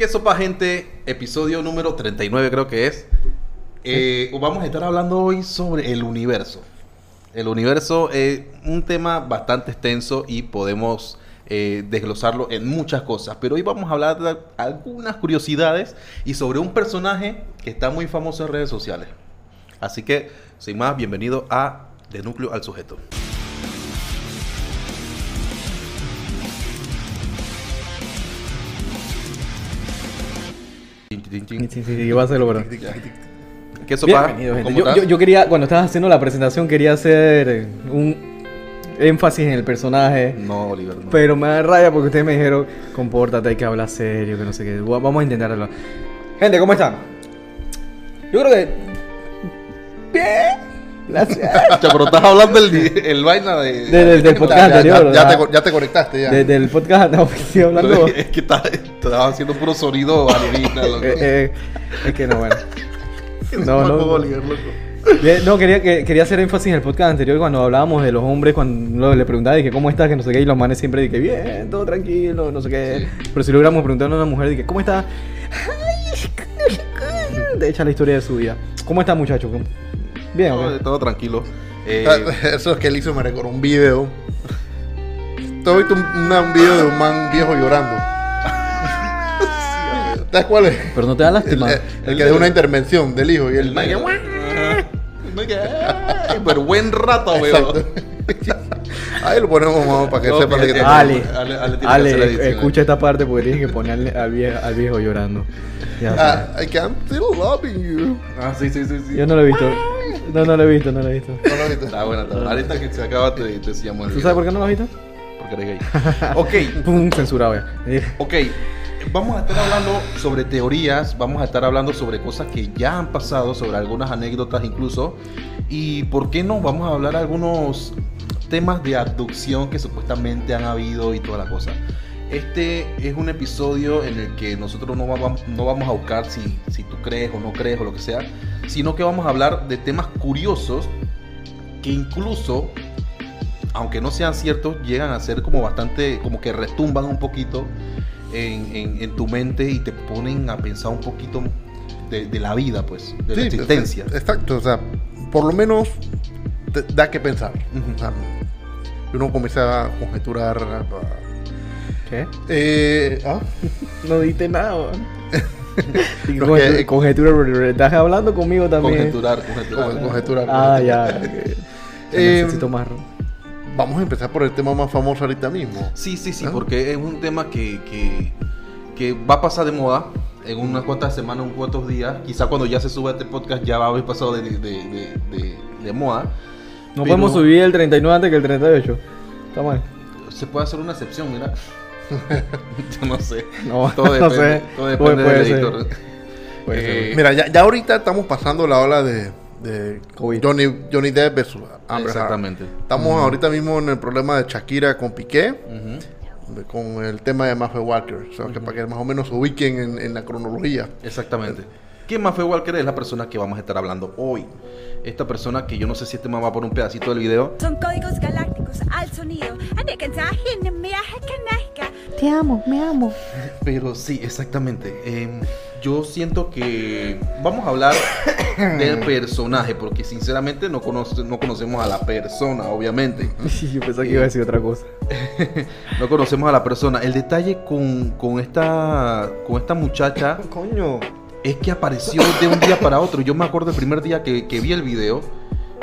¿Qué sopa, gente? Episodio número 39 creo que es. Eh, vamos a estar hablando hoy sobre el universo. El universo es un tema bastante extenso y podemos eh, desglosarlo en muchas cosas. Pero hoy vamos a hablar de algunas curiosidades y sobre un personaje que está muy famoso en redes sociales. Así que, sin más, bienvenido a De Núcleo al Sujeto. Sí, sí, sí, iba a hacerlo, pero... ¿Qué sopa? Bienvenido, gente. ¿Cómo Yo, yo- yo quería, cuando estabas haciendo la presentación, quería hacer un énfasis en el personaje. No, Oliver. no. Pero me da raya porque ustedes me dijeron, compórtate, hay que hablar serio, que no sé qué. Va- Vamos a intentar hablar. Gente, ¿cómo están? Yo creo que... Bien. Gracias. Pero estás hablando el, el vaina de... De- de- del podcast Ya, anterior, ya, te, ya te conectaste ya. Desde el podcast no, estoy hablando... Es que estaba, estaba haciendo puro sonido alienígena. Eh, eh, es que no, bueno. No, no, no. Loco. No, quería, que- quería hacer énfasis en el podcast anterior cuando hablábamos de los hombres, cuando le preguntaba de que cómo estás, que no sé qué, y los manes siempre de que bien, todo tranquilo, no sé qué. Pero si logramos preguntarle a una mujer de que, ¿cómo está? De hecho, la historia de su vida. ¿Cómo está, muchacho? Bien, Todo, ok. todo tranquilo. Eh, Ah, Eso es que él hizo, me recordó un video. ¿Tú has visto un, un video de un man viejo llorando? ¿Sabes cuál es? Pero no te da El, lástima. el- el que de una intervención del hijo y el que, ay, Pero buen rato, weón. Ahí lo ponemos vamos, para que No, sepan te Ale, Ale- Ale tiene que Ale, hacer la edición, escucha esta parte porque tienes que ponerle al viejo, al viejo llorando. Ya. Ah, I can still loving you. Ah, sí, sí, sí. sí. Yo no lo he visto. No, no lo he visto, no lo he visto. ¿No lo viste? Está buena, está buena. Ahorita que se acaba te, te enseñamos el ¿Tú sabes por qué no lo has visto? Porque eres gay. Ok, Pum, censurado ya. ok. Vamos a estar hablando sobre teorías, vamos a estar hablando sobre cosas que ya han pasado, sobre algunas anécdotas incluso. Y por qué no, vamos a hablar algunos temas de abducción que supuestamente han habido y toda la cosa. Este es un episodio en el que nosotros no vamos, no vamos a buscar si, si tú crees o no crees o lo que sea, sino que vamos a hablar de temas curiosos que incluso, aunque no sean ciertos, llegan a ser como bastante, como que retumban un poquito en, en- en tu mente y te ponen a pensar un poquito de, de la vida, pues, de la Sí, existencia. Exacto, o sea, por lo menos te da que pensar. O sea, uno comienza a conjeturar. a- ¿Qué? Eh, ¿ah? No diste nada. Y conjetura- que- conjetura, estás hablando conmigo también. Conjeturar, conjeturar. Con- conjeturar. Ah, ya. ok. Eh, Necesito más. ron. Vamos a empezar por el tema más famoso ahorita mismo. Sí, sí, sí, ¿Ah? porque es un tema que, que, que va a pasar de moda en unas cuantas semanas, unos cuantos días. Quizá cuando ya se suba este podcast ya va a haber pasado de, de, de- de- de moda. No Pero- podemos subir el 39 antes que el 38. Está mal. Se puede hacer una excepción, mira. Yo no sé. No, todo no depende, sé. todo depende Puede del ser. editor. Puede ser. Eh, Mira, ya, ya ahorita estamos pasando la ola de, de COVID. Johnny, Johnny Depp versus Amber. Exactamente. Estamos ahorita mismo en el problema de Shakira con Piqué, con el tema de Mafia Walker. O sea, que para que más o menos se ubiquen en, en la cronología. Exactamente. ¿Quién más fue Walker? Es la persona que vamos a estar hablando hoy. Esta persona que yo no sé si este man va por un pedacito del video. Son códigos galácticos al sonido. Te amo, me amo. Pero sí, exactamente. Eh, yo siento que vamos a hablar del personaje, porque sinceramente no, conoce- no conocemos a la persona, obviamente. Sí, yo pensaba que iba a decir otra cosa. No conocemos a la persona. El detalle con, con esta, con esta muchacha Coño. Es que apareció de un día para otro. Yo me acuerdo el primer día que, que vi el video.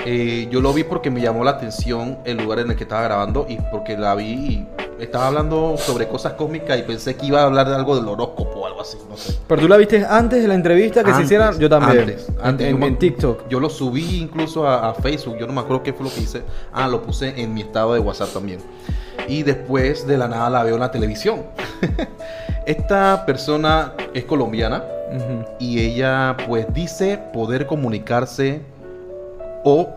eh, yo lo vi porque me llamó la atención el lugar en el que estaba grabando y porque la vi y estaba hablando sobre cosas cósmicas y pensé que iba a hablar de algo del horóscopo o algo así, no sé. Pero tú la viste antes de la entrevista que se Antes, hiciera. Yo también. antes, antes. en, Yo en TikTok. Yo lo subí incluso a, a Facebook, yo no me acuerdo qué fue lo que hice. Ah, lo puse en mi estado de WhatsApp también. Y después de la nada la veo en la televisión. Esta persona es colombiana y ella pues dice poder comunicarse o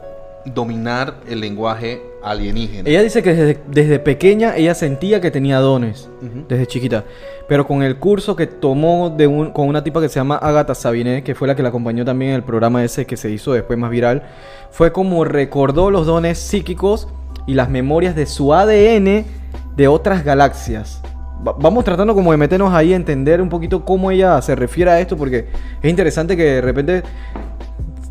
dominar el lenguaje alienígena. Ella dice que desde, desde pequeña ella sentía que tenía dones, Ujú. desde chiquita. Pero con el curso que tomó de un, con una tipa que se llama Agatha Sabiné, que fue la que la acompañó también en el programa ese que se hizo después más viral, fue como recordó los dones psíquicos y las memorias de su ADN de otras galaxias. Va- vamos tratando como de meternos ahí entender un poquito cómo ella se refiere a esto, porque es interesante que de repente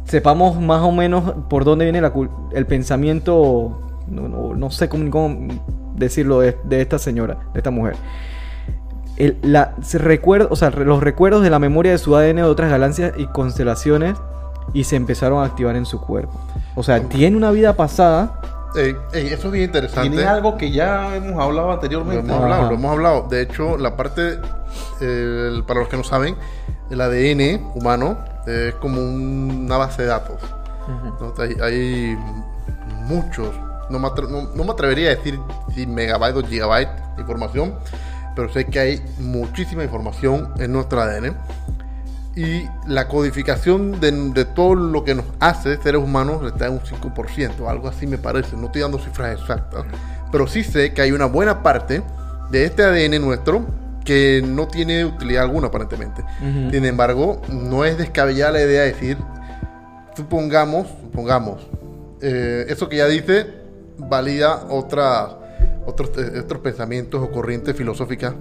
sepamos más o menos por dónde viene la el pensamiento, no, no- no sé cómo, cómo decirlo, de, de esta señora, de esta mujer. El- la, se recuerda, o sea, los recuerdos de la memoria de su ADN de otras galaxias y constelaciones y se empezaron a activar en su cuerpo. O sea, tiene una vida pasada. Ey, ey, eso es bien interesante. Tiene algo que ya hemos hablado Lo anteriormente. hemos hablado, Ajá. lo hemos hablado. De hecho, la parte, eh, para los que no saben, el ADN humano es como un- una base de datos. ¿no? Hay, hay muchos, no me, atre- no- no me atrevería a decir si megabytes o gigabytes de información, pero sé que hay muchísima información en nuestro ADN. Y la codificación de, de todo lo que nos hace seres humanos está en un 5%, algo así me parece. No estoy dando cifras exactas, pero sí sé que hay una buena parte de este ADN nuestro que no tiene utilidad alguna aparentemente. Ujú. Sin embargo, no es descabellada la idea de decir, supongamos, supongamos, eh, eso que ya dice valida otras, otros, eh, otros pensamientos o corrientes filosóficas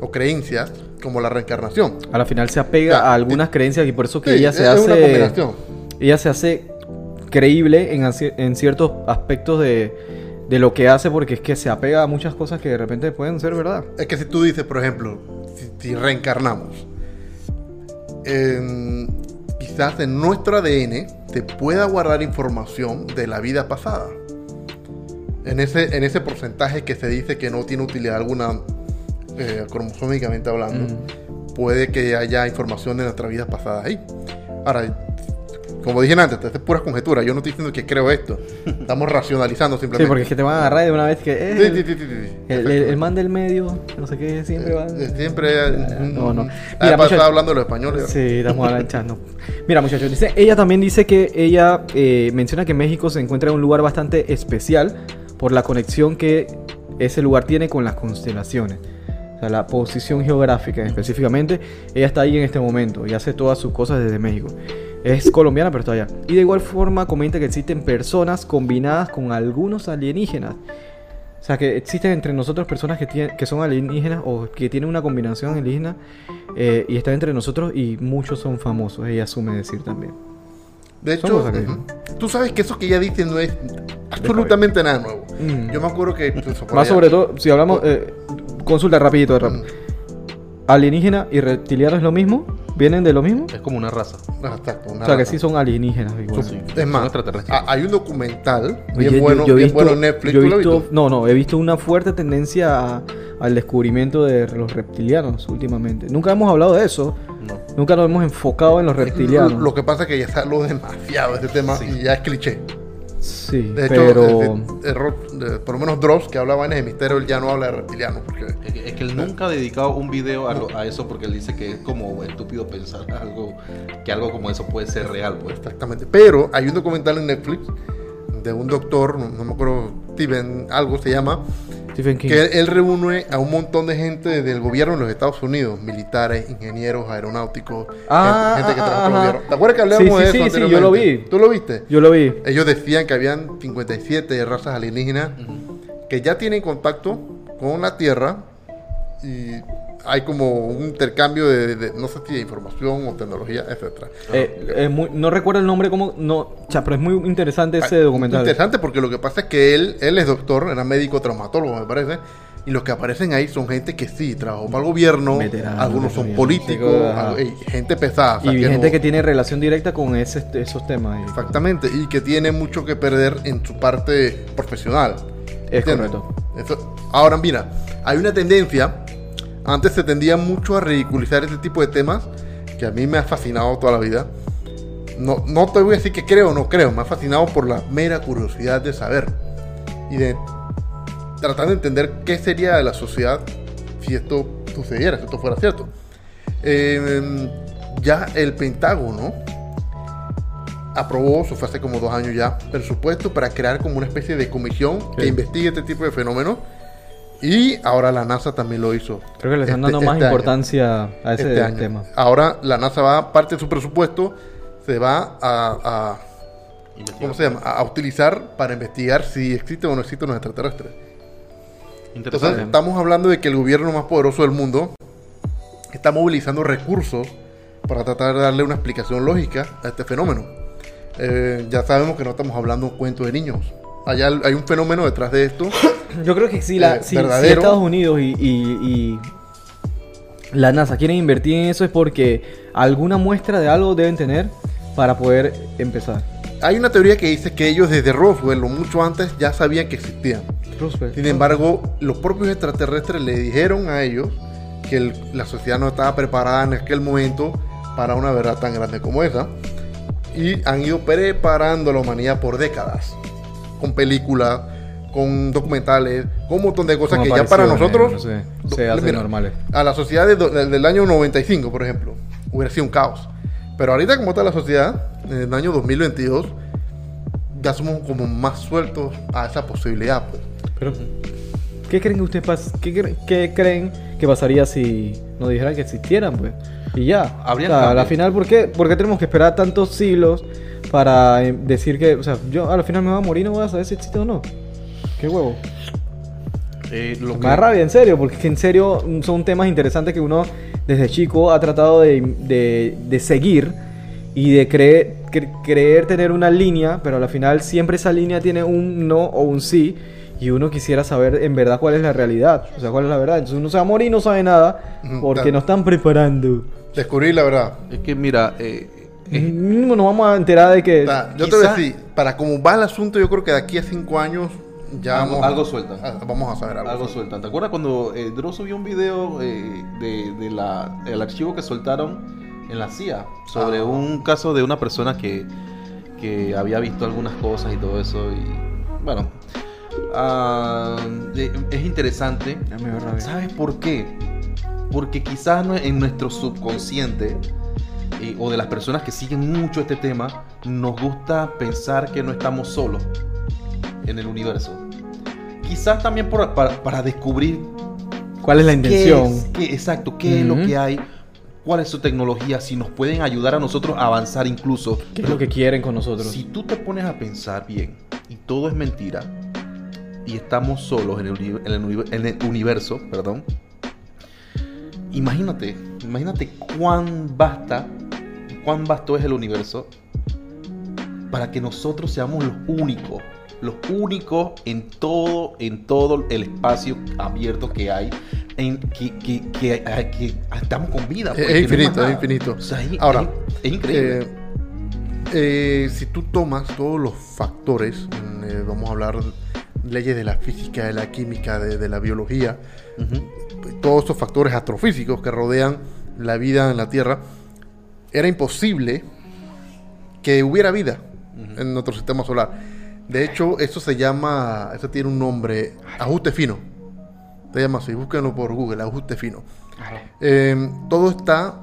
o creencias como la reencarnación. A la final se apega a algunas creencias y por eso que Sí, ella se es hace. una combinación. Ella se hace creíble en, en ciertos aspectos de, de lo que hace, porque es que se apega a muchas cosas que de repente pueden ser verdad. Es que si tú dices, por ejemplo, si, si reencarnamos, en- quizás en nuestro ADN te pueda guardar información de la vida pasada. En ese, en ese porcentaje que se dice que no tiene utilidad alguna eh, cromosómicamente hablando, puede que haya información de nuestras vidas pasadas ahí. Ahora, como dije antes, esto es pura conjetura. Yo no estoy diciendo que creo esto. Estamos racionalizando Sí, simplemente. porque es que te van a agarrar de una vez que. eh, Sí, el, sí, sí, sí, sí. el- el- el man del medio, no sé qué, siempre va. Eh, Siempre. no, no. Mira, Mira, estaba hablando de los españoles. Sí, estamos hablando. Mira, muchachos, dice, ella también dice que ella eh, menciona que México se encuentra en un lugar bastante especial por la conexión que ese lugar tiene con las constelaciones. O sea, la posición geográfica específicamente. Ella está ahí en este momento y hace todas sus cosas desde México. Es colombiana, pero está allá. Y de igual forma comenta que existen personas combinadas con algunos alienígenas. O sea, que existen entre nosotros personas que, tienen, que son alienígenas o que tienen una combinación alienígena eh, y están entre nosotros y muchos son famosos, ella asume decir también. De hecho, tú sabes que eso que ella dice no es absolutamente nada nuevo. Mm. Yo me acuerdo que. pues, por Más allá- sobre todo, si hablamos, eh, consulta rapidito, de rap. Mm, ¿Alienígena y reptiliano es lo mismo? ¿Vienen de lo mismo? Es como una raza. una O sea, que sí son alienígenas igual. Sí. Es más, hay un documental bien bueno, yo bien visto- bueno en Netflix. yo he ¿Tú lo visto- no, no, he visto una fuerte tendencia a- al descubrimiento de los reptilianos últimamente. Nunca hemos hablado de eso. No. Nunca nos hemos enfocado en los reptilianos. Lo que pasa es que ya se habló demasiado de este tema Sí. y ya es cliché. Sí, De hecho, pero... Ro- por lo menos Dross, que hablaba en el misterio, él ya no habla de reptilianos. Porque Es que, es que él nunca ha dedicado un video a, lo- a eso porque él dice que es como estúpido pensar algo que algo como eso puede ser real, pues. Exactamente. Pero hay un documental en Netflix de un doctor, no, no me acuerdo, Steven, algo se llama, Stephen King. que él, él reúne a un montón de gente del gobierno de los Estados Unidos, militares, ingenieros, aeronáuticos, Ah, gente, gente que ah, trabaja en el gobierno. ¿Te acuerdas que hablábamos Sí, de sí, eso sí, sí, yo lo anteriormente? vi. ¿Tú lo viste? Yo lo vi. Ellos decían que habían 57 razas alienígenas que ya tienen contacto con la Tierra y hay como un intercambio de, de- no sé si de información o tecnología, etcétera. Eh, muy- no recuerdo el nombre, como no, cha, pero es muy interesante ese Ah, documental. Interesante porque lo que pasa es que él, él es doctor, era médico traumatólogo, me parece. Y los que aparecen ahí son gente que sí, trabajó para el gobierno, Veteranos, algunos son políticos, algo- gente pesada. o sea, y que gente no- que tiene relación directa con ese, esos temas. y- Exactamente, y que tiene mucho que perder en su parte profesional. Es ¿Entiendes? correcto. Eso- Ahora, mira, hay una tendencia, antes se tendía mucho a ridiculizar este tipo de temas, que a mí me ha fascinado toda la vida. No, no te voy a decir que creo o no creo, me ha fascinado por la mera curiosidad de saber y de tratar de entender qué sería de la sociedad si esto sucediera, si esto fuera cierto. Eh, ya el Pentágono aprobó, eso fue hace como dos años ya, presupuesto para crear como una especie de comisión que Sí. investigue este tipo de fenómenos. Y ahora la NASA también lo hizo. Creo que le están este- dando más este año. importancia a ese Este tema. Ahora la NASA va, parte de su presupuesto, se va a, a- ¿cómo se llama? A, a utilizar para investigar si existen o no existen los extraterrestres. Entonces, estamos hablando de que el gobierno más poderoso del mundo está movilizando recursos para tratar de darle una explicación lógica a este fenómeno. Eh, ya sabemos que no estamos hablando un cuento de niños. Allá hay un fenómeno detrás de esto. Yo creo que si, la, Eh, si-. Estados Unidos y, y- y la NASA quieren invertir en eso es porque alguna muestra de algo deben tener para poder empezar. Hay una teoría que dice que ellos desde Roswell o mucho antes ya sabían que existían. Roosevelt. Sin embargo, los propios extraterrestres le dijeron a ellos que el- la sociedad no estaba preparada en aquel momento para una verdad tan grande como esa. Y han ido preparando a la humanidad por décadas. Con películas, con documentales, con un montón de cosas que ya para nosotros... no sé, se hacen Mira, normales. A la sociedad de del, año 95, por ejemplo, hubiera sido un caos. Pero ahorita como está la sociedad, en el año 2022, ya somos como más sueltos a esa posibilidad. Pues. Pero, ¿qué creen que ustedes qué, qué creen que pasaría si nos dijeran que existieran, pues? Y ya. O sea, a la final, ¿por qué, por qué tenemos que esperar tantos siglos para eh, decir que, o sea, yo a la final me voy a morir y no voy a saber si existe o no? ¿Qué huevo? Eh, lo Me que- da rabia, en serio, porque en serio son temas interesantes que uno desde chico ha tratado de, de- de seguir y de creer, cre- creer tener una línea, pero al final siempre esa línea tiene un no o un sí. Y uno quisiera saber en verdad cuál es la realidad, o sea, cuál es la verdad. Entonces uno se va a morir y no sabe nada porque nos están preparando. Descubrir la verdad. Es que mira, eh, eh, Mínimo nos vamos a enterar de que... Sea, yo te voy a quizá- decir, para cómo va el asunto, yo creo que de aquí a cinco años ya Algo- vamos, algo sueltan. a- vamos a saber algo. algo sueltan. ¿Te acuerdas cuando eh, Dross subió un video eh, de, de la, el archivo que soltaron en la CIA sobre Ah. un caso de una persona que, que había visto algunas cosas y todo eso? Y bueno, ah, es interesante. ¿Sabes por qué? Porque quizás en nuestro subconsciente eh, o de las personas que siguen mucho este tema, nos gusta pensar que no estamos solos en el universo. Quizás también por- para, para descubrir ¿Cuál es la qué intención? es- qué- exacto, qué es lo que hay, cuál es su tecnología, si nos pueden ayudar a nosotros a avanzar incluso. ¿Qué es lo que quieren con nosotros? Si tú te pones a pensar bien y todo es mentira y estamos solos en el, en el en el universo, perdón, imagínate, imagínate cuán basta, cuán vasto es el universo para que nosotros seamos los únicos, los únicos en todo, en todo el espacio abierto que hay, en que, que, que- que estamos con vida. Es- pues, es no infinito, es infinito. O sea, es, Ahora, es- es increíble. Eh, eh, si tú tomas todos los factores, mm, eh, vamos a hablar leyes de la física, de la química, de, de la biología, Ujú. todos esos factores astrofísicos que rodean la vida en la Tierra, era imposible que hubiera vida en nuestro sistema solar. De hecho, eso se llama, eso tiene un nombre, ajuste fino. Se llama así, búsquenlo por Google, ajuste fino. Eh, todo está,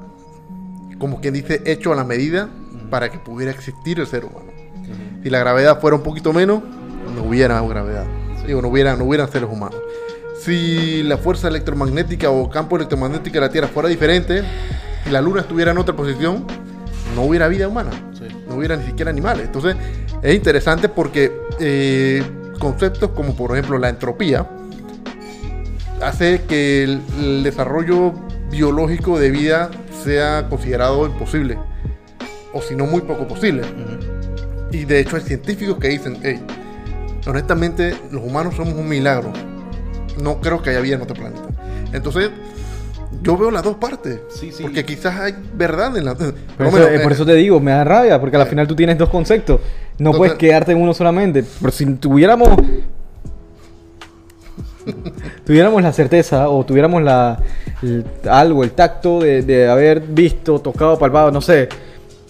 como quien dice, hecho a la medida para que pudiera existir el ser humano. Si la gravedad fuera un poquito menos, no hubiera gravedad. Digo, no hubiera, no hubieran seres humanos. Si la fuerza electromagnética o campo electromagnético de la Tierra fuera diferente, y la Luna estuviera en otra posición, no hubiera vida humana. Sí. No hubiera ni siquiera animales. Entonces, es interesante porque eh, conceptos como, por ejemplo, la entropía hace que el, el desarrollo biológico de vida sea considerado imposible. O si no, muy poco posible. Y de hecho hay científicos que dicen, hey, honestamente los humanos somos un milagro. No creo que haya vida en otro planeta. Entonces, yo veo las dos partes. Sí, sí. Porque quizás hay verdad en la... Por eso, eh, por eh, eso te digo, me da rabia, porque al final tú tienes dos conceptos. No Entonces- puedes quedarte en uno solamente. Pero si tuviéramos. tuviéramos la certeza o tuviéramos la, el- algo, el tacto de, de haber visto, tocado, palpado, no sé.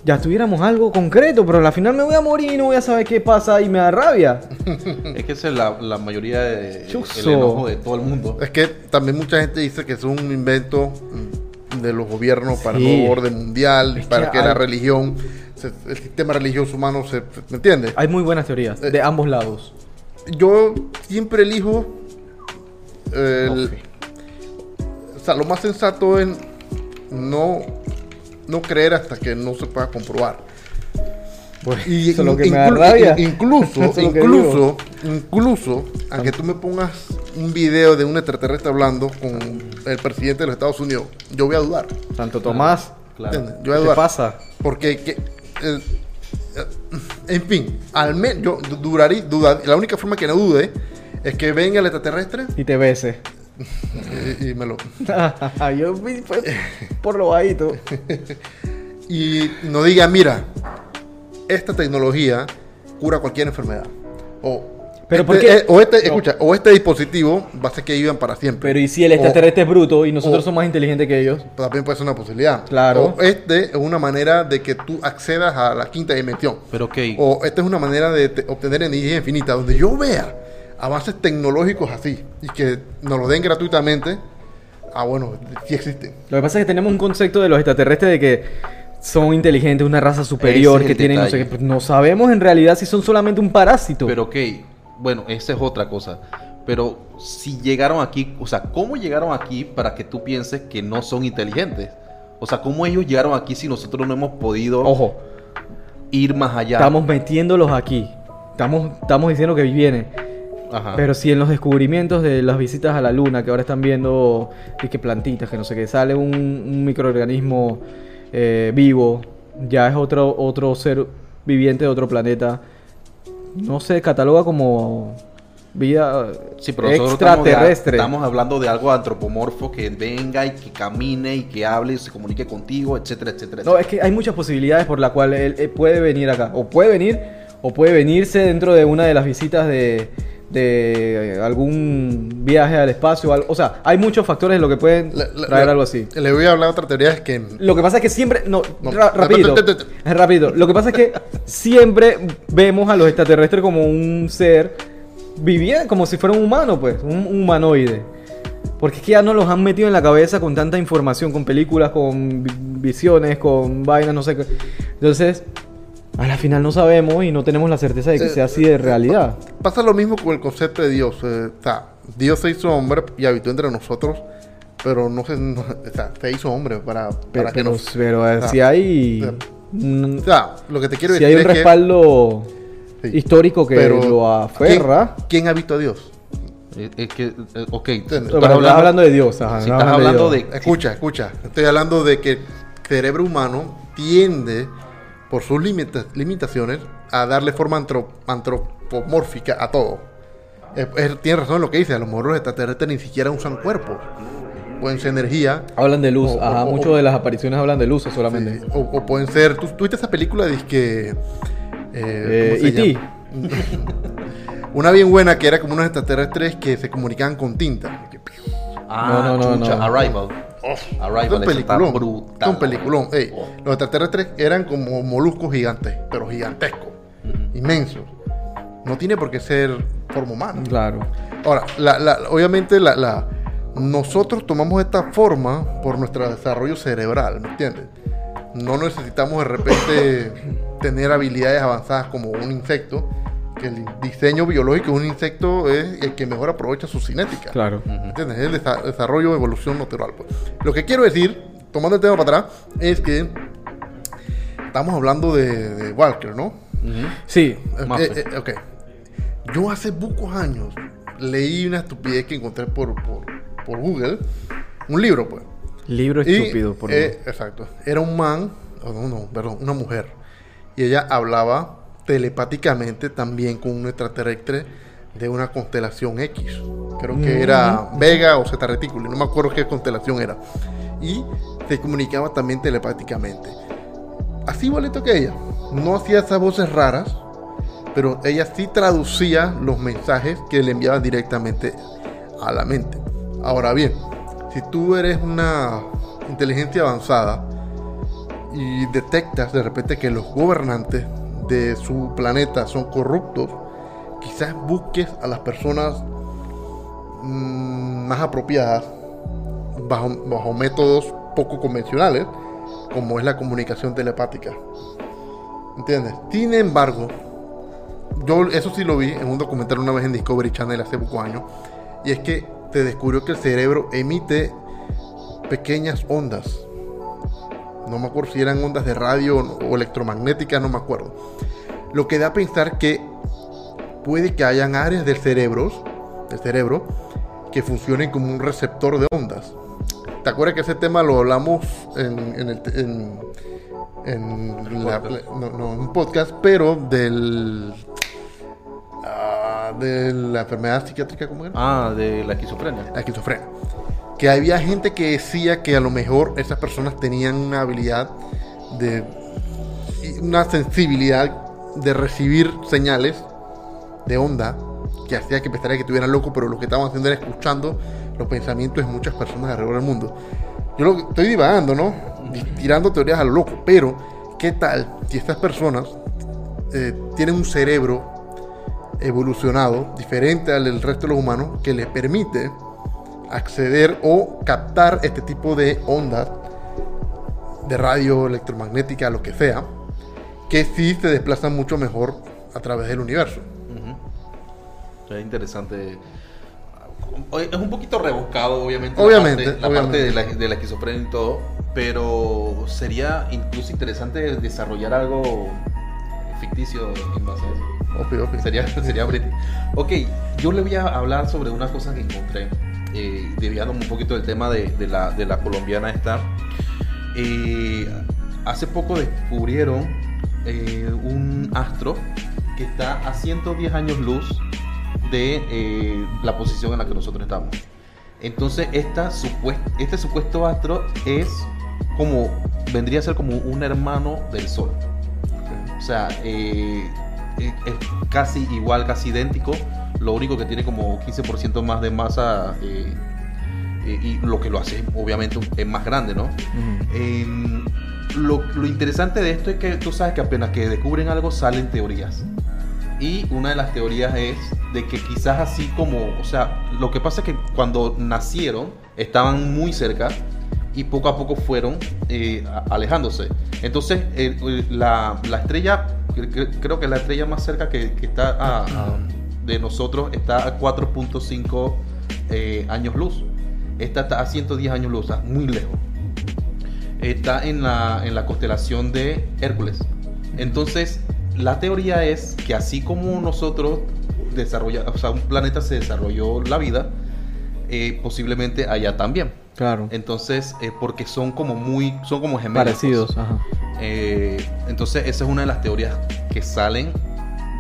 Ya tuviéramos algo concreto, pero al final me voy a morir y no voy a saber qué pasa y me da rabia. Es que esa es la, la mayoría de, el enojo de todo el mundo. Es que también mucha gente dice que es un invento de los gobiernos para el nuevo orden mundial, Es para que que, la hay- religión, se- el sistema religioso humano se... ¿Me entiendes? Hay muy buenas teorías, de ambos lados. Yo siempre elijo... el- o sea, lo más sensato es no, no creer hasta que no se pueda comprobar. Y eso es lo que me da inclu- rabia. Incluso, Eso incluso, incluso, aunque tú me pongas un video de un extraterrestre hablando con el presidente de los Estados Unidos, yo voy a dudar. Santo Tomás, Claro. Yo voy a ¿qué dudar. pasa? Porque, que, eh, eh, en fin, al menos yo du- duraría, dudar, la única forma que no dude es que venga el extraterrestre Y te bese. Y, y me lo Yo vi fue por lo bajito. y no diga, mira, esta tecnología cura cualquier enfermedad. O Pero este, ¿por qué? eh, o este, No. escucha, o este dispositivo va a hacer que vivan para siempre. Pero ¿y si el extraterrestre es bruto y nosotros o- somos más inteligentes que ellos? También puede ser una posibilidad. Claro. O este es una manera de que tú accedas a la quinta dimensión. Pero ok. O esta es una manera de te- obtener energía infinita, donde yo vea avances tecnológicos así y que nos lo den gratuitamente. Ah, bueno, sí existen. Lo que pasa es que tenemos un concepto de los extraterrestres de que son inteligentes, una raza superior es que tienen no sé qué. Pues no sabemos en realidad si son solamente un parásito. Pero ok, bueno, esa es otra cosa. Pero si llegaron aquí, o sea, ¿cómo llegaron aquí para que tú pienses que no son inteligentes? O sea, ¿cómo ellos llegaron aquí si nosotros no hemos podido Ojo, ir más allá? estamos metiéndolos aquí. Estamos, estamos diciendo que vienen. Ajá. Pero si en los descubrimientos de las visitas a la luna, que ahora están viendo y que plantitas, que no sé qué, sale un, un microorganismo eh, vivo, ya es otro, otro ser viviente de otro planeta, no se cataloga como vida Sí, pero estamos, extraterrestre. estamos hablando de algo antropomorfo que venga y que camine y que hable y se comunique contigo, etcétera, etcétera. No, es que hay muchas posibilidades por la cual él, él puede venir acá. O puede venir, o puede venirse dentro de una de las visitas de, de algún viaje al espacio. o sea, hay muchos factores en lo que pueden traer algo así. Le voy a hablar de otra teoría, es que Lo que pasa es que siempre. No, No, no, no, no, no, no. Rápido. Lo que pasa es que siempre vemos a los extraterrestres como un ser viviendo, como si fuera un humano, pues. Un humanoide. Porque es que ya nos los han metido en la cabeza con tanta información, con películas, con vi- visiones, con vainas, no sé qué. Entonces, a la final no sabemos y no tenemos la certeza de que Eh, sea así de realidad. pasa lo mismo con el concepto de Dios. eh, o sea, Dios se hizo hombre y habitó entre nosotros, pero no se, no- o sea, se hizo hombre para, para que Pero, nos... pero, eh, o sea, si hay. o sea, lo que te quiero si decir hay un es que- respaldo Sí. histórico que pero, lo aferra. ¿quién, quién habitó a Dios? Es, es que, eh, ok, estás Pero estás hablando de Dios. ajá, si estás hablando de, Dios. Escucha, escucha. Estoy hablando de que el cerebro humano tiende, por sus limita- limitaciones, a darle forma antro- antropomórfica a todo. Es- es- tiene razón en lo que dice. A lo mejor los extraterrestres ni siquiera usan cuerpos. Pueden ser energía. Hablan de luz. O- Ajá, o- muchas o- de las apariciones hablan de luz solamente. sí, o, o pueden ser. ¿Tú, tú viste esa película? Dice que. eh, Eh, ¿cómo se E.T.. llama? Una bien buena que era como unos extraterrestres que se comunicaban con tinta. Ah, No, no, no, chucha, no. Arrival. Es Arrival, un eso está peliculón. brutal. Es un peliculón. Ey, Los extraterrestres eran como moluscos gigantes, pero gigantescos, inmensos. No tiene por qué ser forma humana. Claro. Ahora, la- la- obviamente la, la- nosotros tomamos esta forma por nuestro desarrollo cerebral, ¿me entiendes? No necesitamos de repente tener habilidades avanzadas como un insecto, el diseño biológico de un insecto es el que mejor aprovecha su cinética. Claro. ¿Entiendes? Es el desa- desarrollo, evolución natural. Pues. Lo que quiero decir, tomando el tema para atrás, es que estamos hablando de, de Walker, ¿no? Sí. Eh, eh, eh, ok. Yo hace pocos años leí una estupidez que encontré por, por, por Google. Un libro, pues. Libro Y, estúpido, por eh, Exacto. Era un man, o no, no, perdón, una mujer. Y ella hablaba telepáticamente también con un extraterrestre de una constelación X. Creo que era Vega o Zeta Reticuli, no me acuerdo qué constelación era. Y se comunicaba también telepáticamente. Así igualito que ella. No hacía esas voces raras, pero ella sí traducía los mensajes que le enviaba directamente a la mente. Ahora bien, si tú eres una inteligencia avanzada y detectas de repente que los gobernantes de su planeta son corruptos, quizás busques a las personas mm, más apropiadas bajo, bajo métodos poco convencionales, como es la comunicación telepática. ¿Entiendes? Sin embargo, yo eso sí lo vi en un documental una vez en Discovery Channel hace pocos años, y es que te descubrió que el cerebro emite pequeñas ondas. No me acuerdo si eran ondas de radio o electromagnéticas, no me acuerdo. Lo que da a pensar que puede que hayan áreas del cerebro, del cerebro que funcionen como un receptor de ondas. ¿Te acuerdas que ese tema lo hablamos en, en, el, en, en la- no, no, en un podcast, pero del ah, de la enfermedad psiquiátrica, ¿cómo era? Ah, de la esquizofrenia. la esquizofrenia. Que había gente que decía que a lo mejor esas personas tenían una habilidad de. una sensibilidad de recibir señales de onda que hacía que pensaría que estuvieran locos, pero lo que estaban haciendo era escuchando los pensamientos de muchas personas alrededor del mundo. Yo lo estoy divagando, ¿no? Tirando teorías a lo loco, pero ¿qué tal si estas personas eh, tienen un cerebro evolucionado, diferente al del resto de los humanos, que les permite acceder o captar este tipo de ondas de radio electromagnética, lo que sea, que sí se desplazan mucho mejor a través del universo. Es interesante. Es un poquito rebuscado, obviamente. Obviamente, La parte, la obviamente. parte de, la, de la esquizofrenia y todo. Pero sería incluso interesante desarrollar algo ficticio en base a eso. Obvio, obvio. Sería, sería brete. Ok, yo le voy a hablar sobre una cosa que encontré, eh, desviándome un poquito del tema de, de la, de la colombiana esta. Eh, hace poco descubrieron eh, un astro que está a 110 años luz de eh, la posición en la que nosotros estamos. Entonces, esta supuest- este supuesto astro es como, vendría a ser como un hermano del Sol. O sea, es casi igual, casi idéntico. Lo único que tiene como 15% más de masa eh, eh, y lo que lo hace, obviamente, es más grande, ¿no? Em, lo, lo interesante de esto es que tú sabes que apenas que descubren algo salen teorías. Y una de las teorías es de que quizás así como, o sea, lo que pasa es que cuando nacieron estaban muy cerca y poco a poco fueron eh, alejándose. Entonces, la, la estrella, cre- cre- creo que la estrella más cerca que, que está a- a- de nosotros está a 4.5 eh, años luz. Esta está a 110 años luz, o sea, muy lejos está en la, en la constelación de Hércules. Entonces, la teoría es que así como nosotros desarrolla, o sea, un planeta se desarrolló la vida, eh, posiblemente allá también. Claro. Entonces, eh, porque son como muy, son como gemelos. Parecidos, ajá. Eh, entonces, esa es una de las teorías que salen,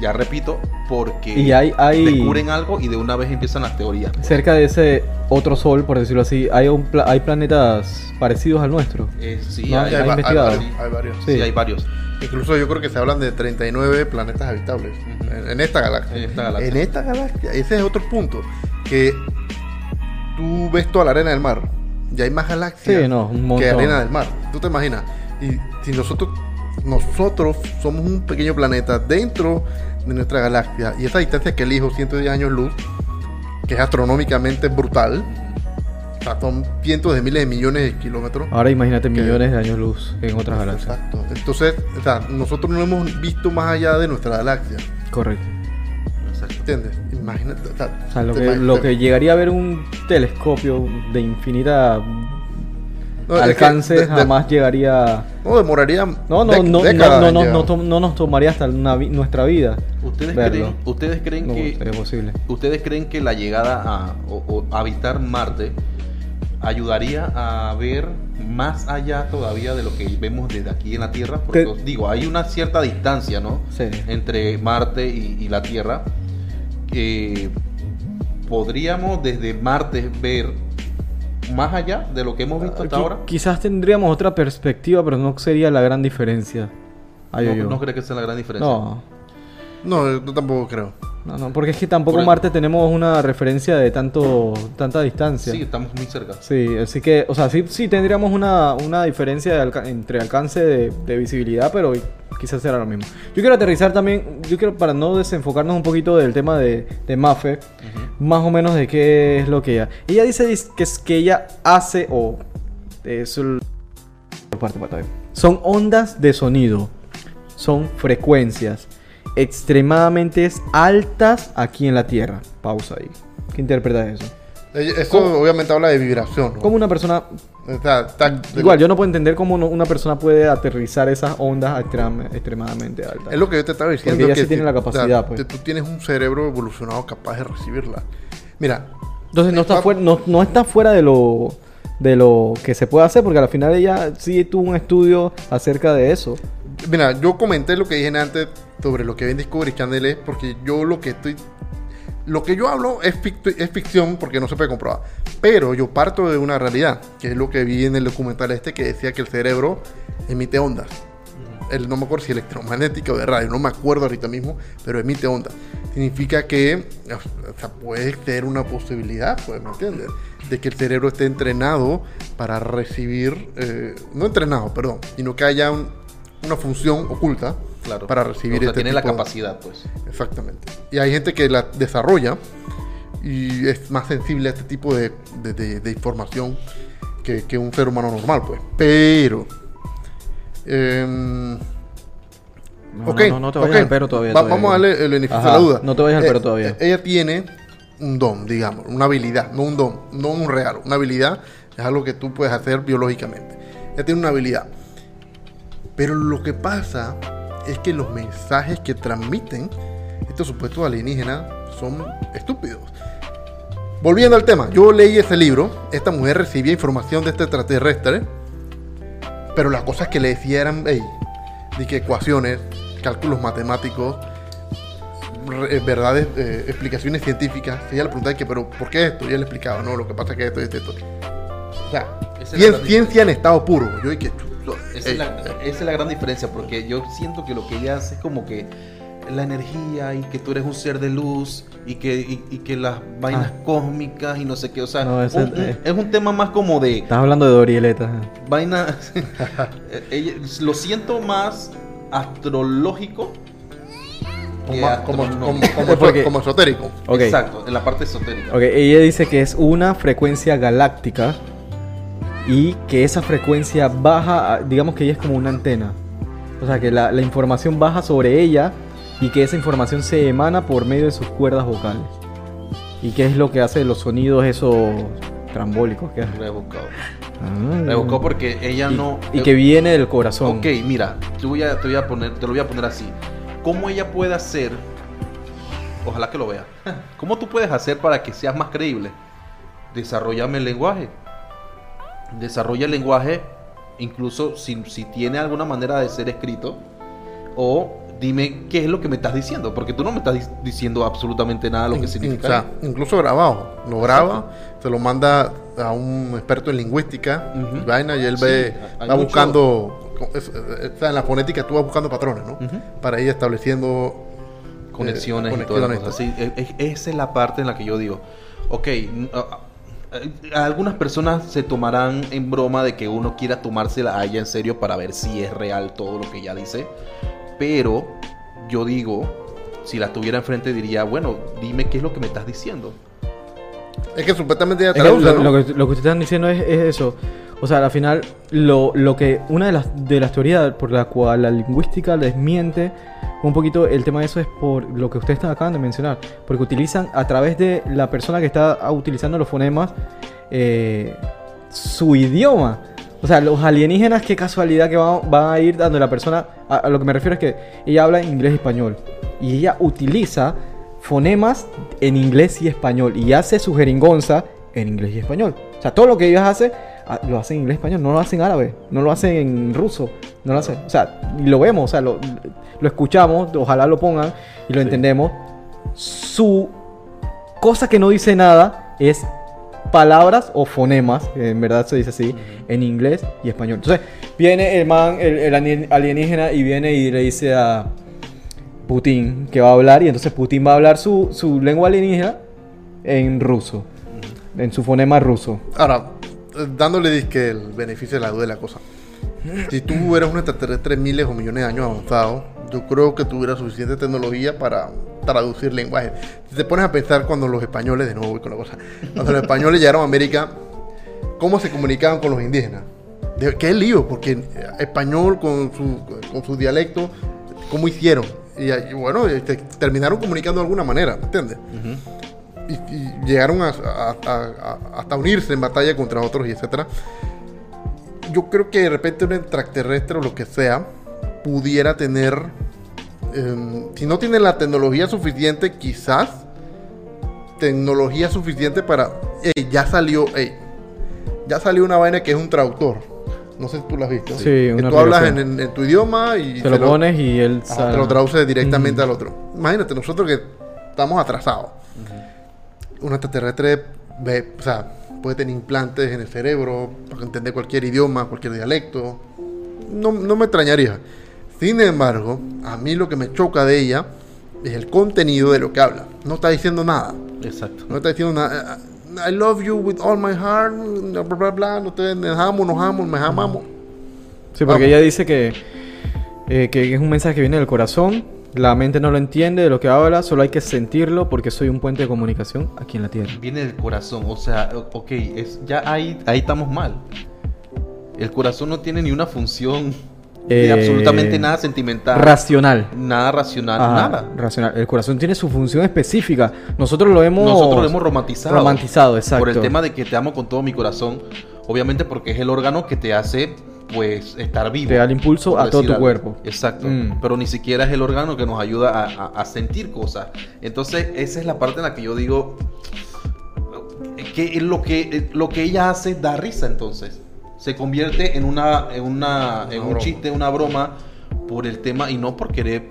ya repito, porque Y hay, hay descubren algo y de una vez empiezan las teorías. cerca de ese otro sol, por decirlo así, hay, un pla- hay planetas parecidos al nuestro. Eh, sí, No, hay, varios, hay varios. sí, Sí. hay varios. Incluso yo creo que se hablan de 39 planetas habitables en, en esta galaxia. En esta galaxia. En esta galaxia. Ese es otro punto. Que tú ves toda la arena del mar. Y hay más galaxias Sí, no, que arena del mar. Tú te imaginas. Y si nosotros, nosotros somos un pequeño planeta dentro de nuestra galaxia. Y esa distancia que elijo, 110 años luz, que es astronómicamente brutal. O sea, son cientos de miles de millones de kilómetros. Ahora imagínate millones de años luz en otras galaxias. Exacto. Entonces, o sea, nosotros no hemos visto más allá de nuestra galaxia. Correcto. Exacto. ¿Entiendes? Imagínate. O sea, O sea, lo que, lo que llegaría a ver un telescopio de infinita no, es que alcance de- de- jamás llegaría. No, demoraría. No, no, no, no, décadas no, no, no to- no nos tomaría hasta una nuestra vida. ¿Ustedes verlo. creen, ustedes creen No que posible. ustedes creen que la llegada a o, o habitar Marte ayudaría a ver más allá todavía de lo que vemos desde aquí en la Tierra? Porque Te- os digo, hay una cierta distancia, ¿no? Sí. Entre Marte y, y la Tierra. que podríamos desde Marte ver más allá de lo que hemos visto hasta ahora. Quizás tendríamos otra perspectiva, pero no sería la gran diferencia. Ay, No, yo, yo. no creo que sea la gran diferencia. No, No, yo tampoco creo. no, no, porque es que tampoco Por el- Marte tenemos una referencia de tanto tanta distancia. Sí, estamos muy cerca. Sí, así que, o sea, sí, sí tendríamos una, una diferencia de alca- entre alcance de, de visibilidad, pero quizás será lo mismo. Yo quiero aterrizar también, yo quiero, para no desenfocarnos un poquito del tema de, de Mafe, más o menos de qué es lo que ella. Ella dice que, es, que ella hace, o es el- parte, parte, parte. son ondas de sonido, son frecuencias extremadamente altas aquí en la Tierra. Pausa ahí. ¿Qué interpretas eso? Ella- Eso ¿Cómo? obviamente habla de vibración. ¿no? Como una persona O está- Igual, yo no puedo entender cómo no- una persona puede aterrizar esas ondas extrem- extremadamente altas. Es lo que yo te estaba diciendo. ella que sí tiene la o sea, capacidad, pues. te- tú tienes un cerebro evolucionado capaz de recibirla. Mira, Entonces no está, fuera, no, no está fuera de lo, de lo que se puede hacer, porque al final ella sí tuvo un estudio acerca de eso. Mira, yo comenté lo que dije antes sobre lo que ven Discovery Channel es porque yo lo que estoy. Lo que yo hablo es, ficción porque no se puede comprobar. Pero yo parto de una realidad, que es lo que vi en el documental este que decía que el cerebro emite ondas. El, no me acuerdo si electromagnética o de radio, no me acuerdo ahorita mismo, pero emite ondas. Significa que o sea, puede ser una posibilidad, pues, ¿me entiendes? De que el cerebro esté entrenado para recibir, eh, no entrenado, perdón, sino que haya un- una función oculta Claro. para recibir O sea, este tiene la capacidad, pues. Exactamente. Y hay gente que la desarrolla y es más sensible a este tipo de, de- de- de información que, que un ser humano normal, pues. Pero... em, No, ok, no, no, no te vayas ok. al pero todavía. Va- todavía. Vamos a darle el beneficio Ajá, de la duda. No te vayas al Eh, pero todavía. eh, ella tiene un don, digamos, una habilidad, no un don, no un regalo. Una habilidad es algo que tú puedes hacer biológicamente. Ella tiene una habilidad. Pero lo que pasa es que los mensajes que transmiten estos supuestos alienígenas son estúpidos. Volviendo al tema, yo leí ese libro, esta mujer recibía información de este extraterrestre, pero las cosas que le decía eran, hey, de que ecuaciones, cálculos matemáticos, eh, verdades, eh, explicaciones científicas. Ella le preguntaba que, pero ¿por qué esto? Y él le explicaba, no, lo que pasa es que esto y esto, esto. O sea, ciencia en estado puro. Yo dije, Esa es, la, esa es la gran diferencia, porque yo siento que lo que ella hace es como que la energía y que tú eres un ser de luz y que, y, y que las vainas Ah. cósmicas y no sé qué, o sea, No, ese- un- eh. es un tema más como de Estás hablando de Dorieleta. vaina, ella- lo siento más astrológico como, Porque- esotérico. Exacto, en la parte esotérica. Ok, ella dice que es una frecuencia galáctica y que esa frecuencia baja, digamos que ella es como una antena. O sea, que la, la información baja sobre ella y que esa información se emana por medio de sus cuerdas vocales. ¿Y qué es lo que hace los sonidos esos trambólicos que hace? Rebuscado. Ah. Rebuscado porque ella y, no. y que viene del corazón. Ok, mira, te voy a, te voy a poner, te lo voy a poner así. ¿Cómo ella puede hacer? Ojalá que lo vea. ¿Cómo tú puedes hacer para que seas más creíble? Desarrollame el lenguaje. Desarrolla el lenguaje, incluso si, si tiene alguna manera de ser escrito. O dime qué es lo que me estás diciendo. Porque tú no me estás di- diciendo absolutamente nada de lo que In- significa. O sea, incluso grabado. Lo graba, se lo manda a un experto en lingüística y vaina, y él Sí, ve, va mucho- buscando, o sea, en la fonética tú vas buscando patrones, ¿no? Para ir estableciendo conexiones eh, y todas las cosas. Sí, e- e- esa es la parte en la que yo digo, ok, algunas personas se tomarán en broma de que uno quiera tomársela a ella en serio para ver si es real todo lo que ella dice, pero yo digo, si la tuviera enfrente diría, bueno, dime qué es lo que me estás diciendo. Es que supuestamente ella Es que traduce, lo, ¿no? lo que, lo que están diciendo es, es eso. O sea, al final, lo, lo que. Una de las, de las teorías por la cual la lingüística desmiente un poquito el tema de eso es por lo que ustedes acaban de mencionar. Porque utilizan a través de la persona que está ah, utilizando los fonemas eh, su idioma. O sea, los alienígenas, qué casualidad que van, a ir dando la persona. A, a lo que me refiero es que ella habla inglés y español. Y ella utiliza fonemas en inglés y español. Y hace su jeringonza en inglés y español. O sea, todo lo que ellos hacen, ah, lo hacen en inglés español. No lo hacen en árabe. No lo hacen en ruso. No lo hacen. O sea, lo vemos. O sea, lo, lo escuchamos. Ojalá lo pongan y lo entendemos. Su cosa que no dice nada es palabras o fonemas, en verdad se dice así, en inglés y español. Entonces, viene el man, el, el alien- alienígena, y viene y le dice a Putin que va a hablar, y entonces Putin va a hablar su, su lengua alienígena en ruso, en su fonema ruso. Ahora, dándole disque el beneficio de la duda de la cosa. Si tú eras un extraterrestre miles o millones de años avanzado, yo creo que tuvieras suficiente tecnología para traducir lenguaje. Si te pones a pensar cuando los españoles, de nuevo con la cosa, cuando los españoles llegaron a América, ¿cómo se comunicaban con los indígenas? ¿Qué lío? Porque español con su, con su dialecto, ¿cómo hicieron? Y, bueno, este, terminaron comunicando de alguna manera, ¿me entiendes? Y, y llegaron a, a- a- hasta unirse en batalla contra otros y etcétera. Yo creo que de repente un extraterrestre o lo que sea pudiera tener, em, si no tiene la tecnología suficiente, quizás tecnología suficiente para. Ey, ya salió. ey, ya salió una vaina que es un traductor. No sé si tú lo has visto. Sí, Que tú hablas en, en- en tu idioma y. Se lo pones y él Ajá, te lo traduce directamente al otro. Imagínate, nosotros que estamos atrasados. Un extraterrestre ve, o sea, puede tener implantes en el cerebro para entender cualquier idioma, cualquier dialecto. No, no me extrañaría. Sin embargo, a mí lo que me choca de ella es el contenido de lo que habla. No está diciendo nada. Exacto. No está diciendo nada. I love you with all my heart. Bla, bla, bla, nos amo, nos amo, nos amamos. Sí, porque Vamos. ella dice que, eh, que es un mensaje que viene del corazón. La mente no lo entiende de lo que habla, solo hay que sentirlo porque soy un puente de comunicación aquí en la Tierra. Viene del corazón, o sea, ok, es, ya ahí, ahí estamos mal. El corazón no tiene ni una función de Eh, absolutamente nada sentimental, Racional. nada racional, Ajá, nada. racional. El corazón tiene su función específica. Nosotros lo hemos... Nosotros lo hemos romantizado. Romantizado, exacto. Por el tema de que te amo con todo mi corazón. Obviamente porque es el órgano que te hace, pues, estar vivo. Te da el impulso a todo tu cuerpo. Exacto. Mm. Pero ni siquiera es el órgano que nos ayuda a, a- a sentir cosas. Entonces, esa es la parte en la que yo digo que lo que, lo que ella hace da risa entonces. Se convierte en una, en una, en Una un broma. chiste, una broma por el tema y no por querer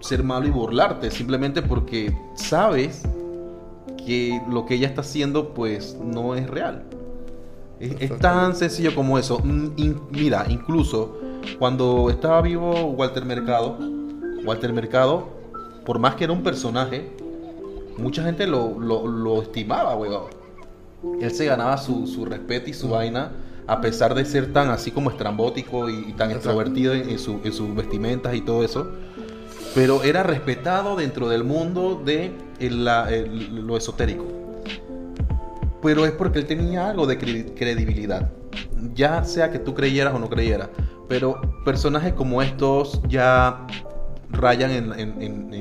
ser malo y burlarte, simplemente porque sabes que lo que ella está haciendo pues no es real. Es, es tan sencillo como eso. Mm, in- mira, incluso cuando estaba vivo Walter Mercado, Walter Mercado, por más que era un personaje, mucha gente lo, lo- lo estimaba, weón. Él se ganaba su, su respeto y su vaina, a pesar de ser tan así como estrambótico y, y tan Exacto. extrovertido en, en su- en sus vestimentas y todo eso. Pero era respetado dentro del mundo de el- la- el- lo esotérico. Pero es porque él tenía algo de cre- credibilidad. Ya sea que tú creyeras o no creyeras. Pero personajes como estos ya rayan en, en- en-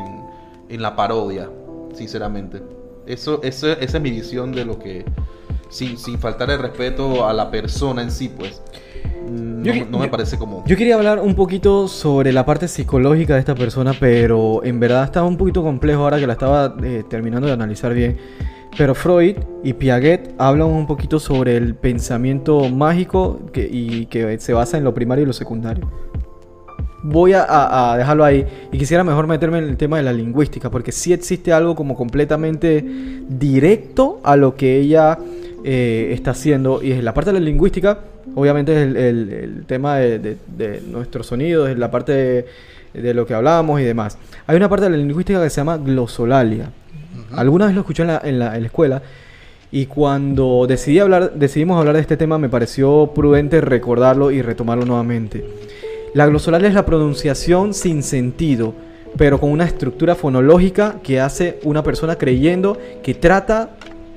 en- la parodia, sinceramente. Eso, eso- esa es mi visión de lo que... Sin, sin faltar el respeto a la persona en sí, pues. No, Yo no me parece como... Yo quería hablar un poquito sobre la parte psicológica de esta persona, pero en verdad estaba un poquito complejo ahora que la estaba eh, terminando de analizar bien. Pero Freud y Piaget hablan un poquito sobre el pensamiento mágico y que se basa en lo primario y lo secundario. Voy a, dejarlo ahí y quisiera mejor meterme en el tema de la lingüística, porque sí existe algo como completamente directo a lo que ella eh, está haciendo. Y es la parte de la lingüística, obviamente es el, tema de, nuestros sonidos, es la parte de, lo que hablamos y demás. Hay una parte de la lingüística que se llama glosolalia. Alguna vez lo escuché en la, en la- en la escuela. Y cuando decidí hablar, decidimos hablar de este tema, me pareció prudente recordarlo y retomarlo nuevamente. La glosolalia es la pronunciación sin sentido, pero con una estructura fonológica que hace una persona creyendo que trata,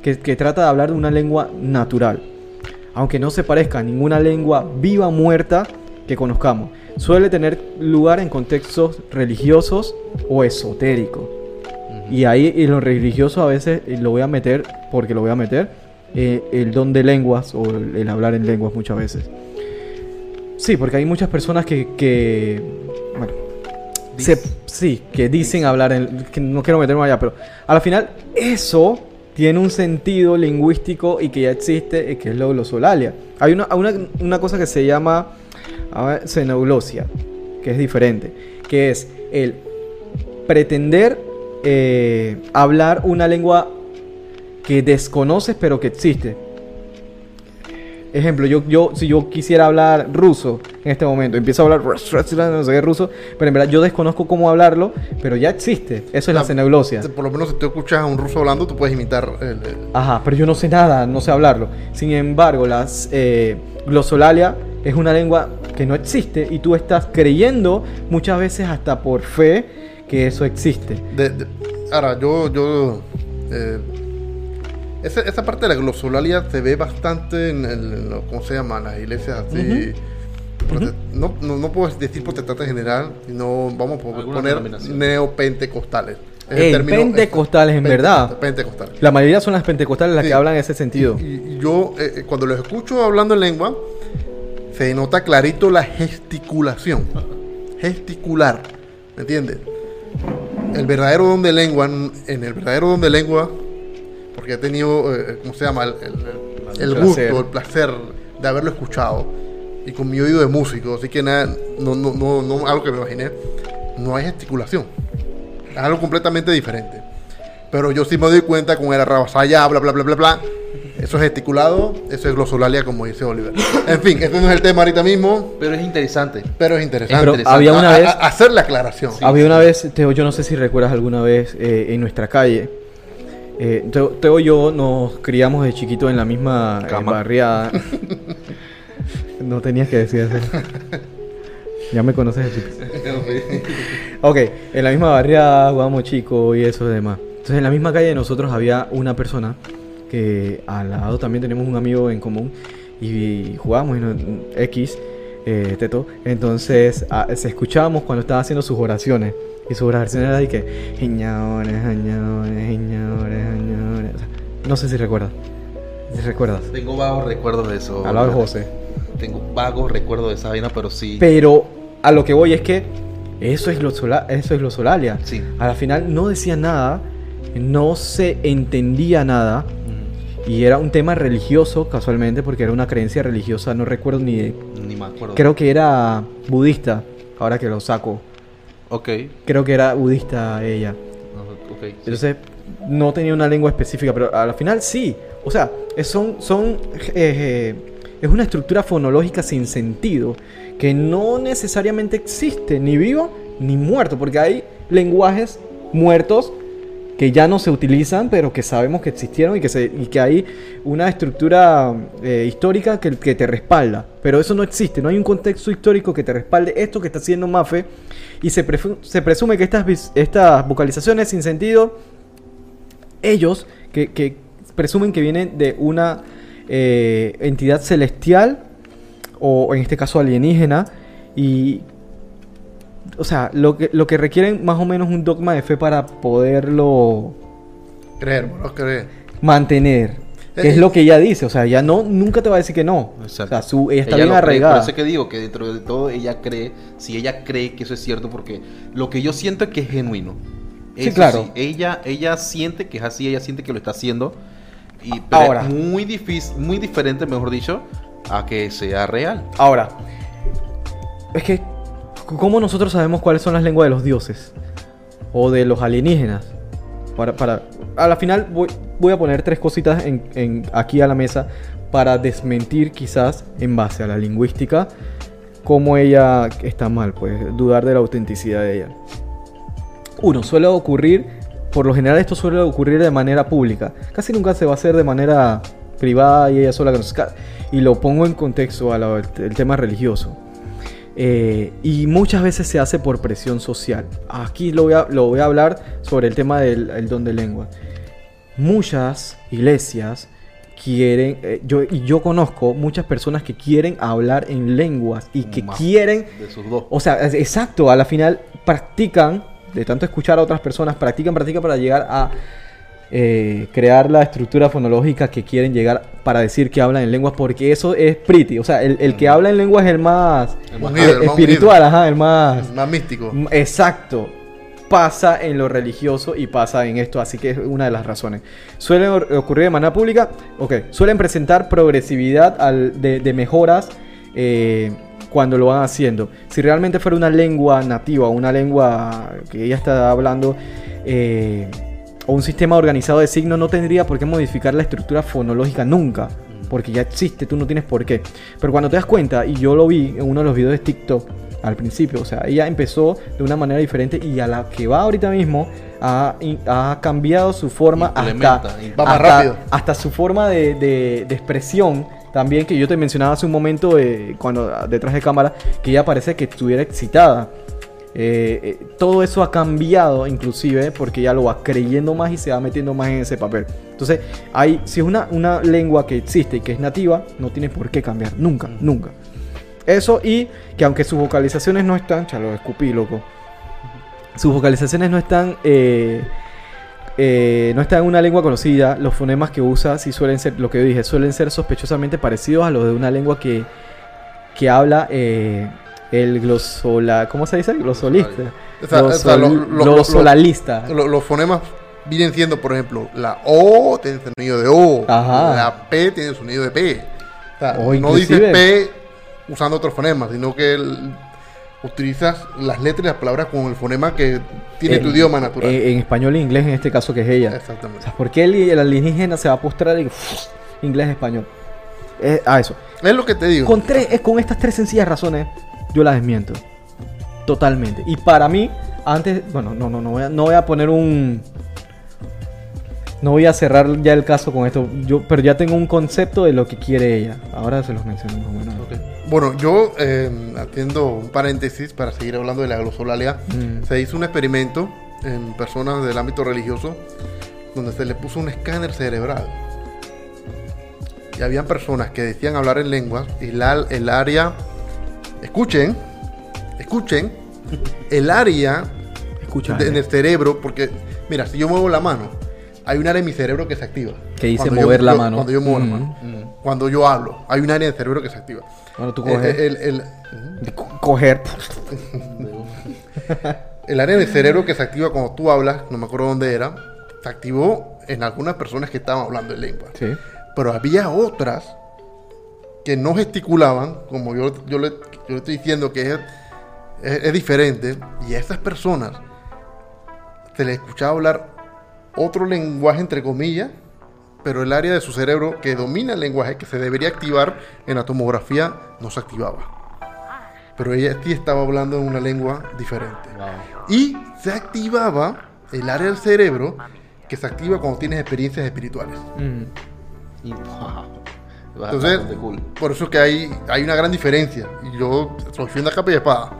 que, que trata de hablar de una lengua natural. Aunque no se parezca a ninguna lengua viva o muerta que conozcamos. Suele tener lugar en contextos religiosos o esotéricos. Y ahí en lo religioso a veces lo voy a meter, porque lo voy a meter, eh, el don de lenguas o el, el hablar en lenguas muchas veces. Sí, porque hay muchas personas que, que bueno, se- sí, que dicen hablar en, que no quiero meterme allá, pero al final eso tiene un sentido lingüístico y que ya existe, que es la glosolalia. Hay una, una, una cosa que se llama ver, xenoglosia, que es diferente, que es el pretender eh, hablar una lengua que desconoces pero que existe. Ejemplo, yo, yo, si yo quisiera hablar ruso en este momento, empiezo a hablar no sé qué ruso, pero en verdad yo desconozco cómo hablarlo, pero ya existe. Eso es la Ah, xenoglosia. Por lo menos si tú escuchas a un ruso hablando, tú puedes imitar el, el- Ajá, pero yo no sé nada, no sé hablarlo. Sin embargo, la glosolalia es una lengua que no existe y tú estás creyendo muchas veces hasta por fe que eso existe. de- de- ahora, yo, yo eh, esa, esa parte de la glosolalia se ve bastante en, el- en lo- ¿cómo se llama? Las iglesias así. prote- no, no, no puedo decir protestante en general, sino vamos a poner neopentecostales. Es Ey, término- pentecostales, en verdad. Pentecostales. La mayoría son las pentecostales las Sí. que hablan en ese sentido. Y, y yo, eh, eh, cuando los escucho hablando en lengua, se nota clarito la gesticulación. Gesticular. ¿Me entiendes? El verdadero don de lengua, en el verdadero don de lengua, porque he tenido, eh, ¿cómo se llama? El, el- el El gusto, placer. el placer de haberlo escuchado y con mi oído de músico, así que nada, no, no, no, no algo que me imaginé, no hay gesticulación, es algo completamente diferente. Pero yo sí me doy cuenta con el arrabasaya, bla, bla, bla, bla, bla. Eso es gesticulado, eso es glosolalia, como dice Oliver. En fin, este no es el tema ahorita mismo, Pero es interesante. pero es interesante. Pero interesante. había una A- a- vez, a- hacer la aclaración. había una vez, Teo, yo no sé si recuerdas alguna vez eh, en nuestra calle. eh, Teo, Teo y yo nos criamos de chiquito en la misma eh, barriada. no tenías que decir eso. ya me conoces de chiquito. Ok, en la misma barriada jugábamos chico y eso y demás. Entonces en la misma calle de nosotros había una persona que al lado también tenemos un amigo en común y jugábamos y no- X, eh, Teto. Entonces a- se escuchábamos cuando estaba haciendo sus oraciones. Y sus oraciones era de que, "Señores, señores, señores, señores". O sea, no sé si recuerdas. Si recuerdas. Tengo vagos recuerdos de eso. Al lado de José. Tengo vagos recuerdos de esa vaina, pero sí. Pero a lo que voy es que eso es glossola- eso es glosolalia. Sí. A la final no decía nada, no se entendía nada y era un tema religioso casualmente porque era una creencia religiosa, no recuerdo ni de- Ni me acuerdo. creo que era budista, ahora que lo saco. Ok. Creo que era budista ella. Ajá, ok, sí. Entonces no tenía una lengua específica, pero a la final sí. O sea, son, son, eh, eh, es una estructura fonológica sin sentido que no necesariamente existe, ni vivo ni muerto, porque hay lenguajes muertos que ya no se utilizan, pero que sabemos que existieron y que, se, y que hay una estructura eh, histórica que, que te respalda. Pero eso no existe, no hay un contexto histórico que te respalde esto que está haciendo Mafe. Y se, se presume que estas, estas vocalizaciones sin sentido, ellos que, que presumen que vienen de una eh, entidad celestial o en este caso alienígena y o sea, lo que, lo que requieren más o menos un dogma de fe para poderlo Creer, mantener. Que es lo que ella dice, o sea, ella no, nunca te va a decir que no. Exacto. O sea, su, ella está Ella bien lo cree, arraigada. Por eso es que digo que dentro de todo ella cree, si ella cree que eso es cierto, porque lo que yo siento es que es genuino. Sí, claro. ella, ella siente que es así, ella siente que lo está haciendo. Y, pero Ahora. es muy difícil, muy diferente, mejor dicho, a que sea real. Ahora, es que, ¿cómo nosotros sabemos cuáles son las lenguas de los dioses? O de los alienígenas. Para, para, a la final voy, voy a poner tres cositas en, en- aquí a la mesa para desmentir quizás en base a la lingüística cómo ella está mal, pues dudar de la autenticidad de ella. Uno, suele ocurrir, por lo general esto suele ocurrir de manera pública. Casi nunca se va a hacer de manera privada y ella sola. Y lo pongo en contexto al el tema religioso. Eh, y muchas veces se hace por presión social. Aquí lo voy a, lo voy a hablar sobre el tema del el don de lengua. Muchas iglesias quieren, eh, yo, y yo conozco muchas personas que quieren hablar en lenguas y que Más quieren De sus dos. o sea, exacto, a la final practican, de tanto escuchar a otras personas, practican, practican para llegar a eh, crear la estructura fonológica que quieren llegar para decir que hablan en lenguas, porque eso es pretty. O sea, el, el que habla en lenguas es el más, El más Unido, el más espiritual, ajá, el más... Más místico. Mm, Exacto. Pasa en lo religioso y pasa en esto, así que es una de las razones. Suelen or- ocurrir de manera pública, ok. Suelen presentar progresividad al- de, de mejoras eh, cuando lo van haciendo. Si realmente fuera una lengua nativa, una lengua que ella está hablando, eh, o un sistema organizado de signos, no tendría por qué modificar la estructura fonológica nunca. Porque ya existe, tú no tienes por qué. Pero cuando te das cuenta, y yo lo vi en uno de los videos de TikTok al principio, o sea, ella empezó de una manera diferente y a la que va ahorita mismo ha, ha cambiado su forma hasta, hasta- rápido. hasta su forma de, de- de expresión también que yo te mencionaba hace un momento eh, cuando detrás de cámara que ella parece que estuviera excitada Eh, eh, todo eso ha cambiado inclusive porque ella lo va creyendo más y se va metiendo más en ese papel. Entonces hay si es una, una lengua que existe y que es nativa no tiene por qué cambiar nunca nunca. Eso y que aunque sus vocalizaciones no están chalo escupí loco. Sus vocalizaciones no están eh, eh, no está en una lengua conocida, los fonemas que usa sí suelen ser, lo que yo dije, suelen ser sospechosamente parecidos a los de una lengua que, que habla eh, el glosola, ¿cómo se dice? Glosolista. O sea, o sea, Glosol- lo- lo- lo- glosolalista. Lo- los fonemas vienen siendo, por ejemplo, la O tiene sonido de O, Ajá. la P tiene sonido de P. O sea, O no dices P usando otro fonema, sino que el- utilizas las letras y las palabras con el fonema que tiene tu En- idioma natural. eh, en español e inglés, en este caso, que es ella. O Exactamente. sea, ¿por qué el, el alienígena se va a postrar en inglés español? Eh, a eso. Es lo que te digo. Con, tres, eh, con estas tres sencillas razones, yo las desmiento. Totalmente. Y para mí, antes, bueno, no, no, no voy a, no voy a poner un... No voy a cerrar ya el caso con esto, yo, pero ya tengo un concepto de lo que quiere ella. Ahora se los menciono más o menos. Bueno, yo eh, atiendo un paréntesis para seguir hablando de la glosolalia. Mm. Se hizo un experimento en personas del ámbito religioso donde se le puso un escáner cerebral. Y habían personas que decían hablar en lenguas y la- el área... Escuchen, escuchen, el área Escucha. de- en el cerebro, porque mira, si yo muevo la mano, hay un área en mi cerebro que se activa. Que dice Cuando yo- mover la yo- mano. Cuando yo muevo la Mm. mano. Cuando yo hablo, hay un área en el cerebro que se activa. Bueno, tú Eh, coges. el- el- co- coger. El área del cerebro que se activa cuando tú hablas, no me acuerdo dónde era, se activó en algunas personas que estaban hablando en lengua. Sí. Pero había otras que no gesticulaban, como yo, yo, le, yo le estoy diciendo que es, es- es diferente, y a esas personas se les escuchaba hablar otro lenguaje, entre comillas, pero el área de su cerebro que domina el lenguaje, que se debería activar en la tomografía, no se activaba. Pero ella sí estaba hablando en una lengua diferente. Y se activaba el área del cerebro que se activa cuando tienes experiencias espirituales. Mm. Y, wow, Entonces, bastante cool. por eso que hay, hay una gran diferencia. Y yo soy fiel a capa y espada.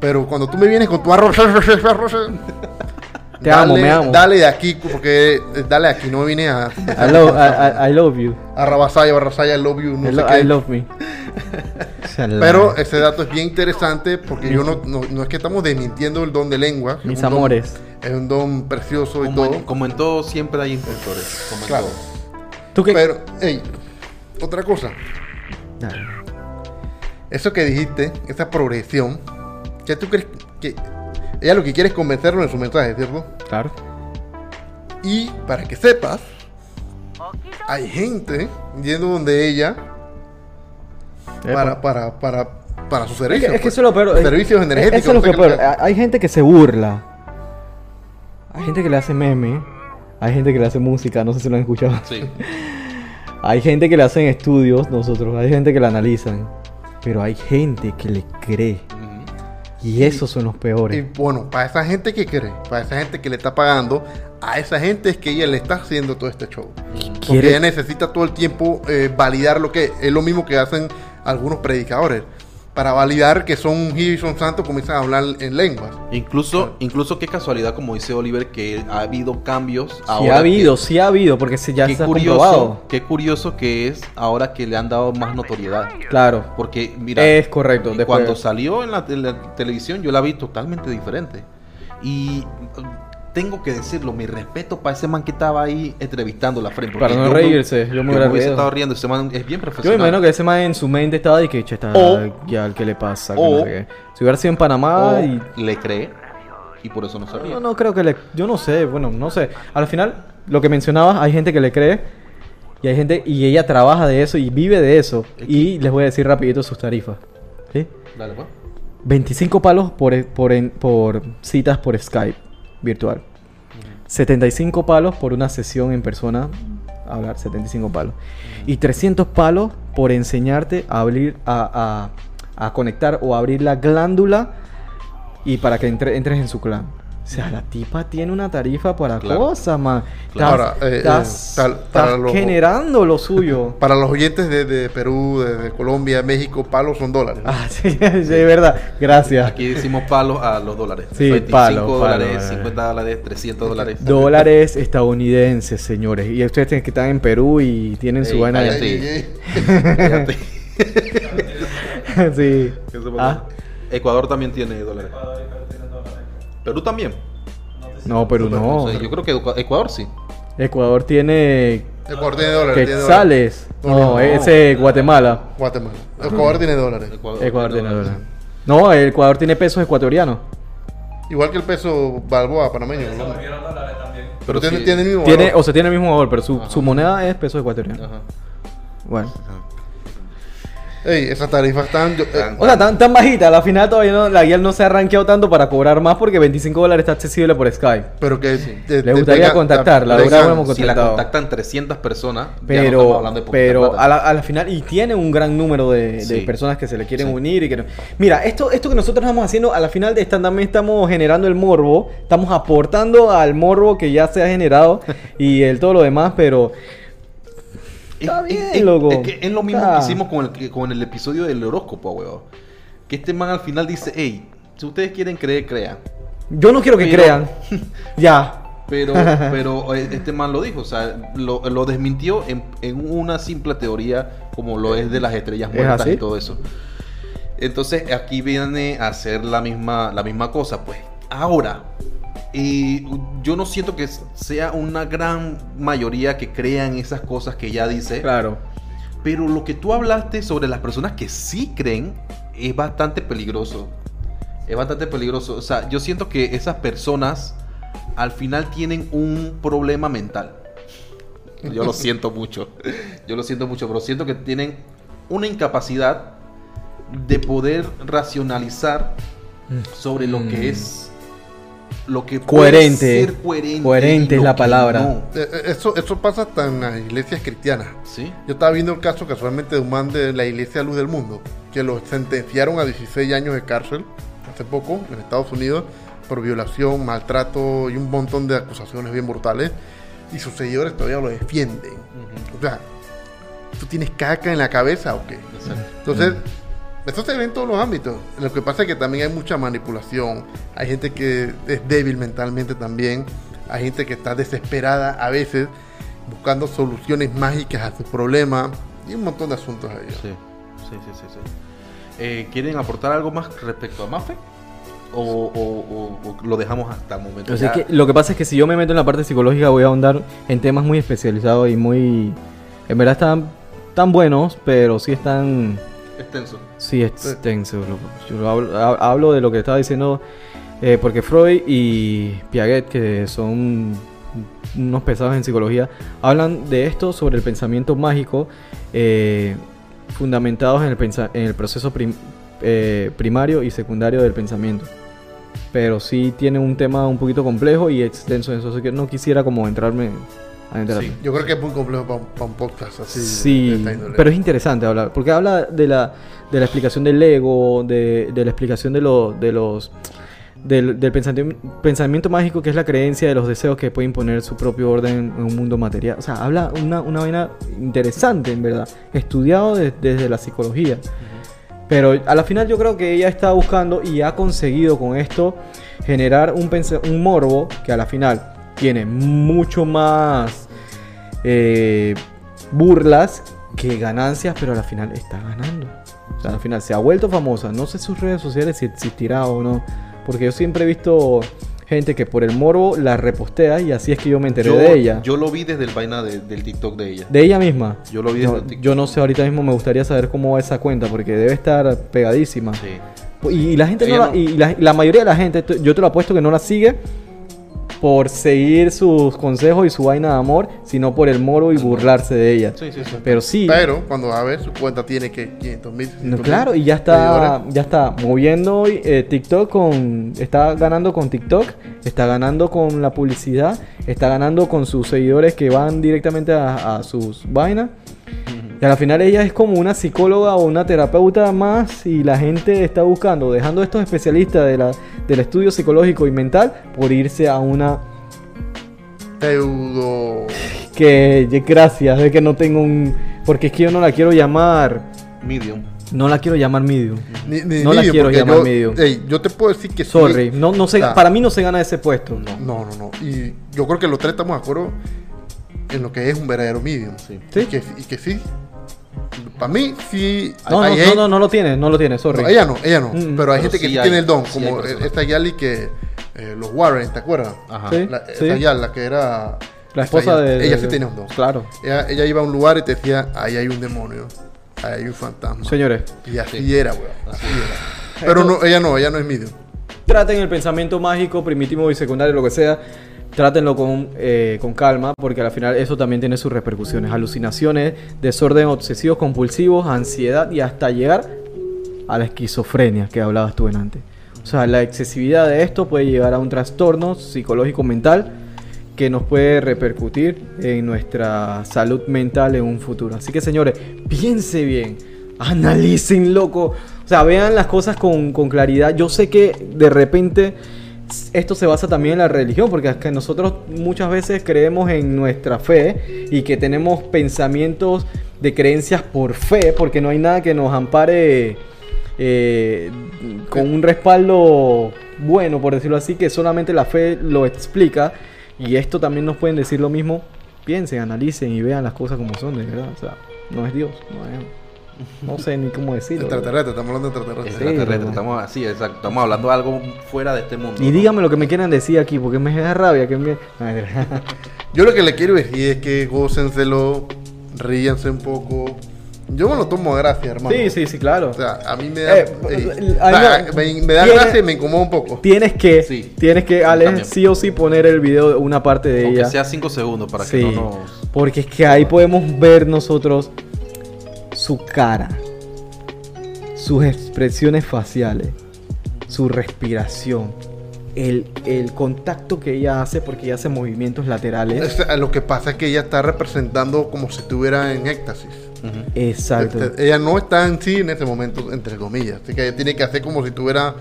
Pero cuando tú me vienes con tu arroz, Te amo, me amo. Dale de aquí, porque eh, dale de aquí, no me vine a, I, love, I, I- love you. a Rabasaya, Barrasaya, I love you, no I, sé lo- qué. I love me. Pero ese dato es bien interesante porque yo no, no, no es que estamos desmintiendo el don de lengua. es Mis un don- amores. es un don precioso y Como todo. en, como en todo, siempre hay inspectores. Como en Claro. todo. ¿Tú qué? Pero, hey, otra cosa. Dale. Eso que dijiste, esa progresión, ¿qué tú crees que ella lo que quiere es convencernos en su mensaje, ¿cierto? Claro. Y para que sepas, hay gente yendo donde ella para, para, para, para sus Es servicios. que, es que pues. eso es lo peor. es- Servicios energéticos. Eso es lo que peor. Hay gente que se burla. Hay gente que le hace meme. Hay gente que le hace música. No sé si lo han escuchado. Sí. Hay gente que le hacen estudios. Nosotros. Hay gente que la analizan. Pero hay gente que le cree. Y esos son los Y peores. bueno, para esa gente que cree, para esa gente que le está pagando, a esa gente es que ella le está haciendo todo este show. Porque ella necesita todo el tiempo eh, validar lo que es lo mismo que hacen algunos predicadores. Para validar que son ungidos y son santos, comienzan a hablar en lenguas. Incluso, incluso qué casualidad, como dice Oliver, que ha habido cambios. Sí ahora ha habido, que- sí ha habido. Porque se, ya qué se ha curioso, comprobado. qué curioso que es ahora que le han dado más notoriedad. Claro. Porque, mira, Es correcto, después- cuando salió en la, en la televisión, yo la vi totalmente diferente. Y tengo que decirlo, mi respeto para ese man que estaba ahí entrevistando la frente. Para no reírse, yo me hubiera hubiese reído. estado riendo. Ese man es bien Yo me profesional. imagino que ese man en su mente estaba de que, che, está ya, ¿qué le pasa? Que o- no sé qué. Si hubiera sido en Panamá O y le cree y por eso no se ríe. No, no creo que le... Yo no sé, bueno, no sé. Al final, lo que mencionabas, hay gente que le cree y hay gente... Y ella trabaja de eso y vive de eso. Y les voy a decir rapidito sus tarifas. ¿Sí? Dale, pues. 25 palos por, por, en- por citas por Skype virtual. 75 palos por una sesión en persona. Hablar, 75 palos. Y 300 palos por enseñarte a abrir, a, a- a conectar o abrir la glándula y para que entre- entres en su clan. O sea, la tipa tiene una tarifa para Claro. cosas, man. Claro. Estás, Ahora, eh, estás- eh, tal- estás para los- generando lo suyo. Para los oyentes de, de Perú, de, de Colombia, México, palos son dólares. Ah, sí, sí, es verdad. Gracias. Aquí decimos palos a los dólares. Sí, 25 palo, palo, dólares, dólares. 50 dólares, 300 dólares. Dólares estadounidenses, señores. Y ustedes que están en Perú y tienen su Ey, vaina de... cállate. Cállate. Cállate. sí. ¿Qué se Ah? Ecuador también tiene dólares. Perú también. no, Perú no. sé, yo creo que Ecu- Ecuador sí. Ecuador tiene Ecuador tiene dólares. tiene dólares. quetzales. No, No, no, ese es Guatemala. Guatemala. Ecuador tiene dólares. Ecuador tiene dólares. No, el Ecuador tiene pesos ecuatorianos. Igual que el peso balboa panameño. ¿no? Pero tiene, sí. tiene el mismo Tiene, valor. o sea, tiene el mismo valor, pero su, Ajá. su moneda es peso ecuatoriano. Ajá. Bueno. Ey, esas tarifas están... yo- eh, O sea, tan, tan bajita, a la final todavía no, la guía no se ha rankeado tanto para cobrar más porque 25 dólares está accesible por Skype. pero que... te- Le te gustaría tenga- contactarla, te- ahora tengan- hemos Si la contactan 300 personas, ya no Pero, estamos hablando de pero plata. a la, a la final, y tiene un gran número de, de Sí. personas que se le quieren Sí. unir y que no- Mira, esto, esto que nosotros estamos haciendo, a la final de esta también estamos generando el morbo, estamos aportando al morbo que ya se ha generado y el todo lo demás, pero Está Es- bien, es- loco. Es que es lo mismo que hicimos con el, con el episodio del horóscopo, weón. Que este man al final dice, hey, si ustedes quieren creer, crean. yo no quiero que Pero- crean. ya. Pero, pero eh, este man lo dijo, o sea, lo, lo desmintió en, en una simple teoría como lo es de las estrellas ¿Es muertas y todo eso. Entonces aquí viene a hacer la misma, la misma cosa, pues. Ahora, eh, yo no siento que sea una gran mayoría que crean esas cosas que ya dice. Claro. Pero lo que tú hablaste sobre las personas que sí creen es bastante peligroso. Es bastante peligroso. O sea, yo siento que esas personas al final tienen un problema mental. Yo lo siento mucho. Yo lo siento mucho, pero siento que tienen una incapacidad de poder racionalizar sobre lo que es lo que puede Coherente. ser coherente, Coherente es la palabra. no. Eh, eh, Eso, eso pasa hasta en las iglesias cristianas. ¿Sí? Yo estaba viendo el caso casualmente de un man de la iglesia Luz del Mundo, que lo sentenciaron a 16 años de cárcel hace poco en Estados Unidos por violación, maltrato y un montón de acusaciones bien brutales. Y sus seguidores todavía lo defienden. O sea, ¿tú tienes caca en la cabeza o qué? Exacto. Entonces, esto se ve en todos los ámbitos. Lo que pasa es que también hay mucha manipulación. Hay gente que es débil mentalmente también. Hay gente que está desesperada a veces buscando soluciones mágicas a sus problemas. Y un montón de asuntos ahí. Sí, sí, sí, sí. sí. Eh, ¿Quieren aportar algo más respecto a Mafe? ¿O, o- o- o lo dejamos hasta el momento? Ya- que lo que pasa es que si yo me meto en la parte psicológica voy a ahondar en temas muy especializados y muy... En verdad están tan buenos, pero sí están... Extenso. Sí, extensos. loco. Yo lo hablo, ha- hablo de lo que estaba diciendo eh, porque Freud y Piaget, que son unos pesados en psicología, hablan de esto sobre el pensamiento mágico eh, fundamentados en el, pensa- en el proceso prim- eh, primario y secundario del pensamiento. Pero sí tiene un tema un poquito complejo y extenso en eso, así que no quisiera como entrarme. Sí. Yo creo que es muy complejo para un, para un podcast así. Sí, pero es interesante hablar, porque habla de la, de la explicación del ego, de, de la explicación de, lo- de los del, del pensamiento, pensamiento mágico que es la creencia de los deseos que puede imponer su propio orden en un mundo material. O sea, habla una, una vaina interesante, en verdad, estudiado de- desde la psicología. Pero a la final yo creo que ella está buscando y ha conseguido con esto generar un, pensa- un morbo que a la final tiene mucho más eh, burlas que ganancias, pero a la final está ganando. O sea, al final se ha vuelto famosa. No sé sus redes sociales si existirá o no. Porque yo siempre he visto gente que por el morbo la repostea y así es que yo me enteré yo, de ella. Yo lo vi desde el vaina de- del TikTok de ella. de ella misma. Yo lo vi No, desde el TikTok. yo no sé, ahorita mismo me gustaría saber cómo va esa cuenta porque debe estar pegadísima. Sí. Y, y la gente no la- no- y la, la mayoría de la gente, yo te lo apuesto que no la sigue por seguir sus consejos y su vaina de amor, sino por el moro y burlarse de ella. Sí, sí, sí. Pero sí, Pero cuando va a ver, su cuenta tiene que 500 mil. no, claro, y ya está, ya está moviendo eh, TikTok con, está ganando con TikTok, está ganando con la publicidad, está ganando con sus seguidores que van directamente a, a sus vainas. Y al final ella es como una psicóloga o una terapeuta más y la gente está buscando, dejando a estos especialistas de la, del estudio psicológico y mental por irse a una Pseudo. que gracias de que no tengo un porque es que yo no la quiero llamar Medium. no la quiero llamar medium Ni, ni No la quiero llamar yo, medium. ey, yo te puedo decir que sí. sorry no no se Ah. para mí no se gana ese puesto No, no, no. Y yo creo que los tres estamos de acuerdo en lo que es un verdadero medium. Sí. ¿Sí? Y, que, y que sí. Para mí, sí. no, hay no, no, no, no lo tiene, no lo tiene, sorry. no, ella no, ella no. Mm, pero hay pero gente que sí hay- tiene el don, sí como personas. esta Yali que. eh, los Warren, ¿te acuerdas? Ajá. Sí. La, sí. Esa Yali, la que era. La esposa de. Ella de- sí tenía un don. Claro. Ella, ella iba a un lugar y te decía: ahí hay un demonio. Ahí hay un fantasma. Señores, Y así Sí. era, weón. Así era. Pero no, ella no, ella no es medium. Traten el pensamiento mágico, primitivo y secundario, lo que sea, trátenlo con, eh, con calma, porque al final eso también tiene sus repercusiones. Alucinaciones, desorden obsesivos compulsivos, ansiedad y hasta llegar a la esquizofrenia que hablabas tú antes. O sea, la excesividad de esto puede llevar a un trastorno psicológico mental que nos puede repercutir en nuestra salud mental en un futuro. Así que señores, piense bien, analicen loco, o sea, vean las cosas con, con claridad. Yo sé que de repente esto se basa también en la religión, porque nosotros muchas veces creemos en nuestra fe y que tenemos pensamientos de creencias por fe, porque no hay nada que nos ampare eh, con un respaldo bueno, por decirlo así, que solamente la fe lo explica. Y esto también nos pueden decir lo mismo. Piensen, analicen y vean las cosas como son, de verdad. O sea, no es Dios, no es... No sé ni cómo decirlo. Extraterrestre, estamos hablando de extraterrestre. Sí, Extraterrestre, estamos así, exacto. Estamos hablando de algo fuera de este mundo. Y ¿no? díganme lo que me quieran decir aquí, porque me da rabia que me... Yo lo que le quiero decir es que gócenselo, ríanse un poco. Yo me lo tomo a gracia, hermano. Sí, sí, sí, claro. O sea, a mí me da, Eh, eh, me- da gracia y me incomoda un poco. Tienes que, Sí. tienes que, Alex, también. sí o sí poner el video de una parte de Aunque ella. sea 5 segundos para Sí, que no nos. porque es que ahí podemos ver nosotros su cara, sus expresiones faciales, su respiración, el, el contacto que ella hace porque ella hace movimientos laterales. sea, lo que pasa es que ella está representando como si estuviera en éxtasis. Exacto. Este, ella no está en sí en ese momento, entre comillas. Así que ella tiene que hacer como si estuviera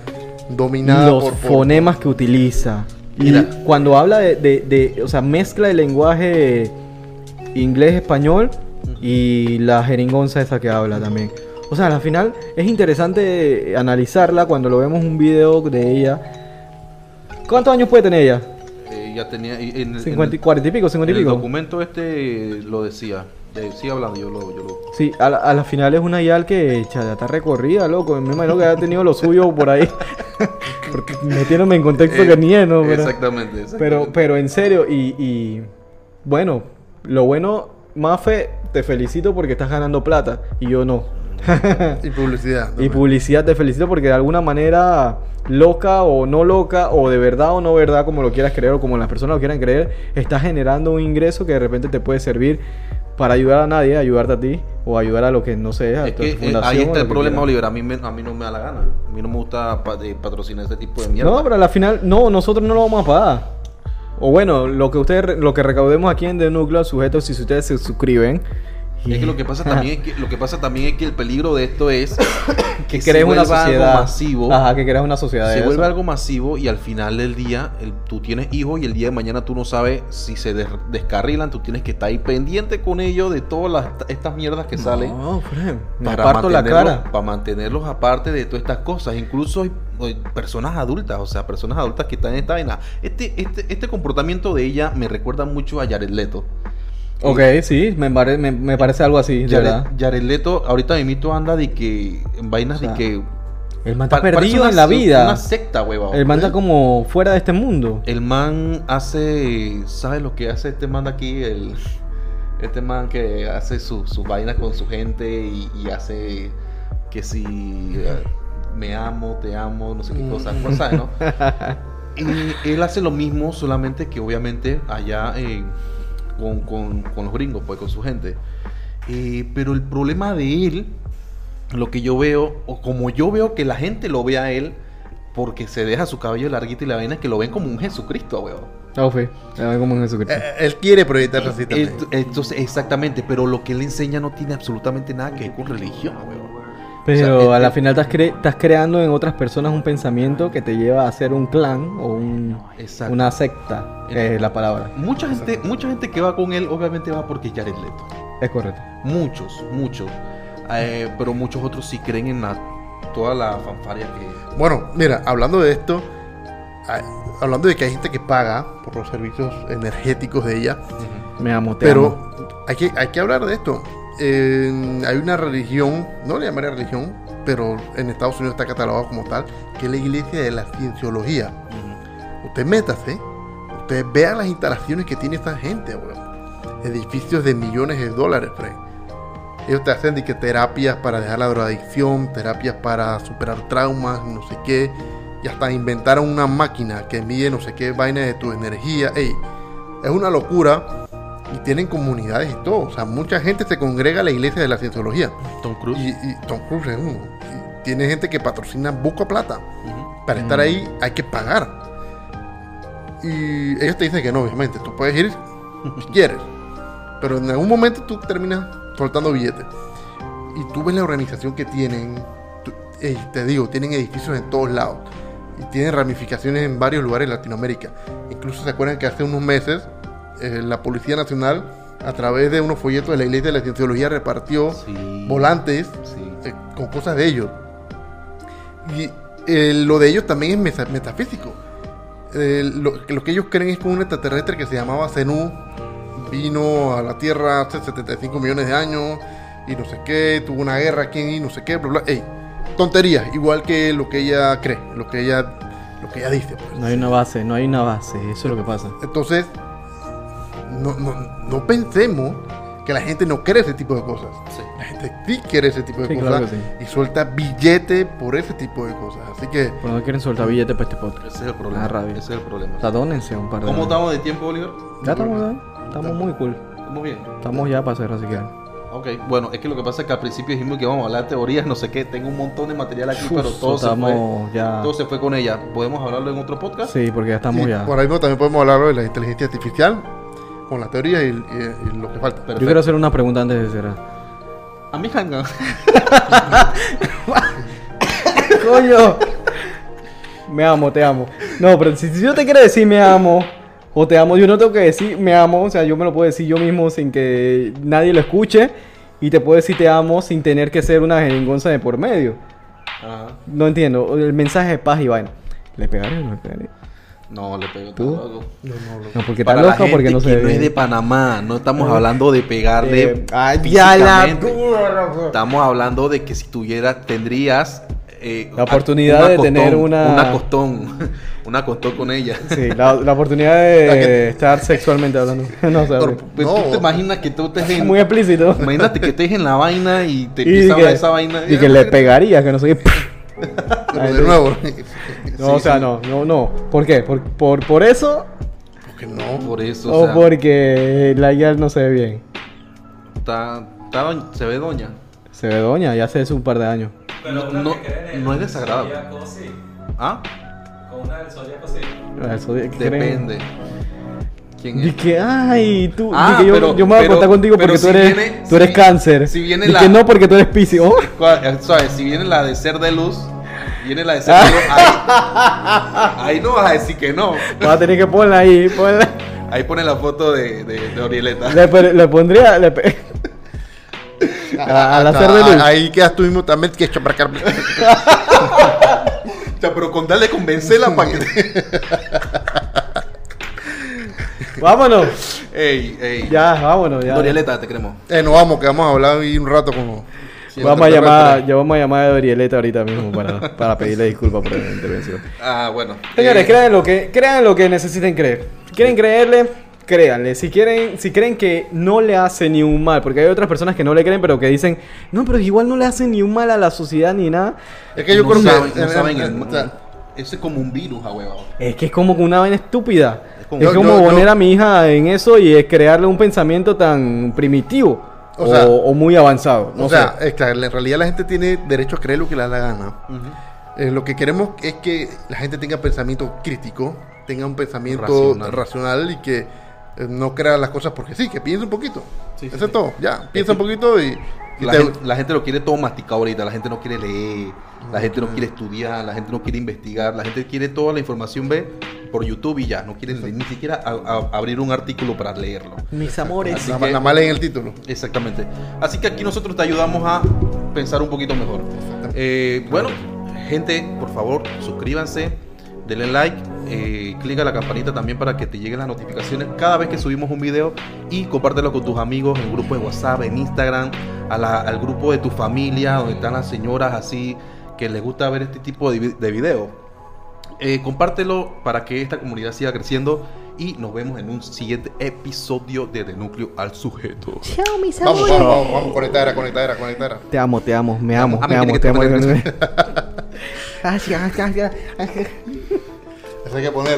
dominada Los por, por- fonemas que utiliza. Y Mira. cuando habla de, de- de- o sea, mezcla el lenguaje inglés-español y la jeringonza esa que habla también. O sea, al final es interesante analizarla cuando lo vemos un video de ella. ¿Cuántos años puede tener ella? Eh, ya tenía. En, el- 50, y- en 40 y pico, el, 50 y en el pico. documento este lo decía. Sigue hablando, yo lo. Yo lo Sí, a la, a la final es una yal que ya está recorrida, loco. Me imagino que ha tenido lo suyo por ahí. Porque metiéndome en contexto Eh, que ni es, ¿no? Pero- exactamente, Pero, exactamente. pero en serio, y, y bueno, lo bueno, Mafe, te felicito porque estás ganando plata y yo no. Y publicidad. y publicidad te felicito porque de alguna manera, loca o no loca, o de verdad o no verdad, como lo quieras creer o como las personas lo quieran creer, estás generando un ingreso que de repente te puede servir para ayudar a nadie, ayudarte a ti o ayudar a lo que no sé, a Es tu que eh, fundación ahí está el problema. Oliver. A mí, me- a mí no me da la gana. A mí no me gusta de patrocinar este tipo de mierda. No, pero a la final, no, nosotros no lo vamos a pagar. O bueno, lo que ustedes, lo que recaudemos aquí en The Núcleo, sujetos, si ustedes se suscriben. Es que lo que pasa también es que lo que pasa también es que el peligro de esto es que crees se una sociedad algo masivo. Ajá, que creas una sociedad. se de vuelve eso. algo masivo y al final del día el- tú tienes hijos y el día de mañana tú no sabes si se des- descarrilan, tú tienes que estar ahí pendiente con ellos de todas las, estas mierdas que salen No, me para parto la mantenerlos, cara. para mantenerlos aparte de todas estas cosas. Incluso hay, hay personas adultas, o sea, personas adultas que están en esta vaina. Este, este, este comportamiento de ella me recuerda mucho a Jared Leto. Ok, sí, me, pare- me, me parece algo así, de verdad. Jared, Jared Leto ahorita mismo anda de que en vainas O sea, de que El man está perdido una- en la vida. Una secta, huevón. el man está como fuera de este mundo. El man hace, ¿sabes lo que hace este man de aquí? El, este man que hace su, su vaina con su gente y, y hace que si eh, me amo, te amo, no sé qué cosa, pues, ¿sabes, no? Y él hace lo mismo, solamente que obviamente allá eh, con, con- con los gringos, pues con su gente. Eh, pero el problema de él, lo que yo veo, o como yo veo que la gente lo ve a él, porque se deja su cabello larguito y la vaina es que lo ven como un Jesucristo, weón. Ah, fe. como en Jesucristo. Eh, él quiere proyectarse así también. Ent- Entonces, exactamente, pero lo que él enseña no tiene absolutamente nada que ver con religión, weón. Pero o sea, a la final estás, cre- estás creando en otras personas un pensamiento que te lleva a hacer un clan o un- Exacto. una secta, que es la palabra. Mucha gente, mucha gente que va con él, obviamente va porque es Jared Leto. Es correcto. Muchos, muchos. Eh, pero muchos otros sí creen en la, toda la fanfaria que... Bueno, mira, hablando de esto, hablando de que hay gente que paga por los servicios energéticos de ella, Me amo, te pero amo. hay que, hay que hablar de esto. Eh, hay una religión, no le llamaré religión, pero en Estados Unidos está catalogado como tal, que es la iglesia de la cienciología. Usted métase, usted vea las instalaciones que tiene esta gente, weón. Edificios de millones de dólares, Fred. Ellos te hacen de que terapias para dejar la drogadicción, terapias para superar traumas, no sé qué. y hasta inventaron una máquina que mide no sé qué vaina de tu energía. Ey, es una locura y tienen comunidades y todo. O sea, mucha gente se congrega a la iglesia de la cienciología. Tom Cruise. Y, y Tom Cruise es uno. Y tiene gente que patrocina Buco Plata. Para estar ahí hay que pagar. Y ellos te dicen que no, obviamente. Tú puedes ir si quieres. Pero en algún momento tú terminas soltando billetes. Y tú ves la organización que tienen. tú- ey, te digo, tienen edificios en todos lados. Y tienen ramificaciones en varios lugares de Latinoamérica. Incluso se acuerdan que hace unos meses eh, la Policía Nacional, a través de unos folletos de la Iglesia de la Cienciología, repartió Sí. volantes Sí. eh, con cosas de ellos. Y eh, lo de ellos también es meta- metafísico. Eh, lo, lo que ellos creen es que un extraterrestre que se llamaba Zenú vino a la Tierra hace 75 millones de años y no sé qué, tuvo una guerra aquí y no sé qué, bla, bla. Ey, tonterías, igual que lo que ella cree, lo que ella, lo que ella dice. pues. No hay una base, no hay una base, eso es lo que pasa. Entonces, no, no, no pensemos que la gente no cree ese tipo de cosas. Sí. La gente sí quiere ese tipo de Sí, cosas claro sí. y suelta billete por ese tipo de cosas. Así que, Pero no quieren soltar billetes para este podcast. Ese es el problema. Ah, rabia. Ese es el problema. O sea, dónense un par de ¿Cómo estamos de tiempo, Oliver? Ya estamos, ya. Estamos muy cool. Estamos bien. Estamos ya para hacer así que. Ok, bueno, es que lo que pasa es que al principio dijimos que íbamos a hablar de teorías, no sé qué. Tengo un montón de material aquí, pero Uf, todo se, fue, ya. todo se fue con ella. ¿Podemos hablarlo en otro podcast? Sí, porque ya estamos sí, ya. por ahí mismo también podemos hablar de la inteligencia artificial con la teoría y, y- y lo que falta. Perfecto. Yo quiero hacer una pregunta antes de cerrar. A mi hanga. ¡Coño! Me amo, te amo. No, pero si, si yo te quiero decir me amo o te amo, yo no tengo que decir me amo. O sea, yo me lo puedo decir yo mismo sin que nadie lo escuche. Y te puedo decir te amo sin tener que ser una jeringonza de por medio. Ajá. No entiendo. El mensaje de paz y vaina. ¿Le pegaré o no le pegaré? No, le pego ¿Tú? todo. No, no, No, porque Para está la loca gente porque no se que ve. no es de Panamá, no estamos hablando de pegarle Eh, ay, ya la- físicamente. Estamos hablando de que si tuvieras, tendrías eh, La oportunidad de tener una- Una costón. una costón con ella. Sí, la, la oportunidad de estar sexualmente hablando. No sé. Pero, pues, No. ¿Tú te imaginas que tú estés en... Muy explícito. Imagínate que estés en la vaina y te Y a que, esa vaina. y que le pegaría, que no sé qué. Pero de nuevo. No, Sí, o sea, sí. no, no, no. ¿Por qué? ¿Por, por, por eso Porque no. Por eso, o o sea, porque la guía no se ve bien? está, está doña- se ve doña. Se ve doña, ya hace un par de años. No- no- no es desagradable. ¿Ah? Con una del zodiaco sí. Eso de- ¿qué Depende. ¿Quién Y es? que, ay, tú, Ah, que yo, pero- yo me voy a contar contigo porque tú si eres, viene- tú eres si- cáncer. si viene y la- que no porque tú eres piscis. Oh, ¿Cuál? Eh, ¿Sabes? Si viene la de ser de luz, viene la de ser de luz, ahí, ahí no vas a decir que no. vas a tener que ponerla ahí. Ponla. Ahí pone la foto de, de, de Orieleta. Le, pon- le pondría. Le, pe- a- al hacer de luz. Ahí quedas tú mismo también que. O sea, pero con darle convencerla para que. Vámonos. Ey, ey. Ya, vámonos. Ya. Orieleta, te queremos. Eh, no vamos, que vamos a hablar ahí un rato con. vamos a llamar, ya vamos a llamar a Dorieleta ahorita mismo para, para pedirle disculpas por la intervención. Ah, bueno. Señores, Eh, crean lo que, crean lo que necesiten creer. Quieren creerle, créanle. Si quieren, si creen que no le hace ni un mal, porque hay otras personas que no le creen, pero que dicen, no, pero igual no le hace ni un mal a la sociedad ni nada. Es que yo no creo saben, que. no saben el- o sea, Eso es como un virus, a huevo. Es que es como una vaina estúpida. Es como- como, Yo- poner yo- a mi hija en eso y es crearle un pensamiento tan primitivo o, O sea- o muy avanzado. No o sé. sea, es que en realidad la gente tiene derecho a creer lo que le da la gana. Eh, lo que queremos es que la gente tenga pensamiento crítico, tenga un pensamiento Racional. racional, y que eh, no crea las cosas porque sí, que piense un poquito. Sí, sí, Eso es sí. todo, ya, piensa un poquito y La te- gente, la gente lo quiere todo masticado ahorita, la gente no quiere leer, la gente no quiere estudiar, la gente no quiere investigar, la gente quiere toda la información ve por YouTube y ya, no quiere ni siquiera a- a- abrir un artículo para leerlo. Mis amores. Así la, que- la mala en el título. Exactamente. Así que aquí nosotros te ayudamos a pensar un poquito mejor. Eh, bueno, gente, por favor, suscríbanse, denle like, eh, clic a la campanita también para que te lleguen las notificaciones cada vez que subimos un video y compártelo con tus amigos en grupos de WhatsApp, en Instagram, al grupo de tu familia, donde están las señoras así que les gusta ver este tipo de, de videos. Eh, compártelo para que esta comunidad siga creciendo y nos vemos en un siguiente episodio de De Núcleo al Sujeto. Chao, mis Vamos, amores. vamos, vamos, vamos, conectar, conectar, conectar. Te amo, te amo, me amo, me amo, te amo. poner- Eso hay que poner.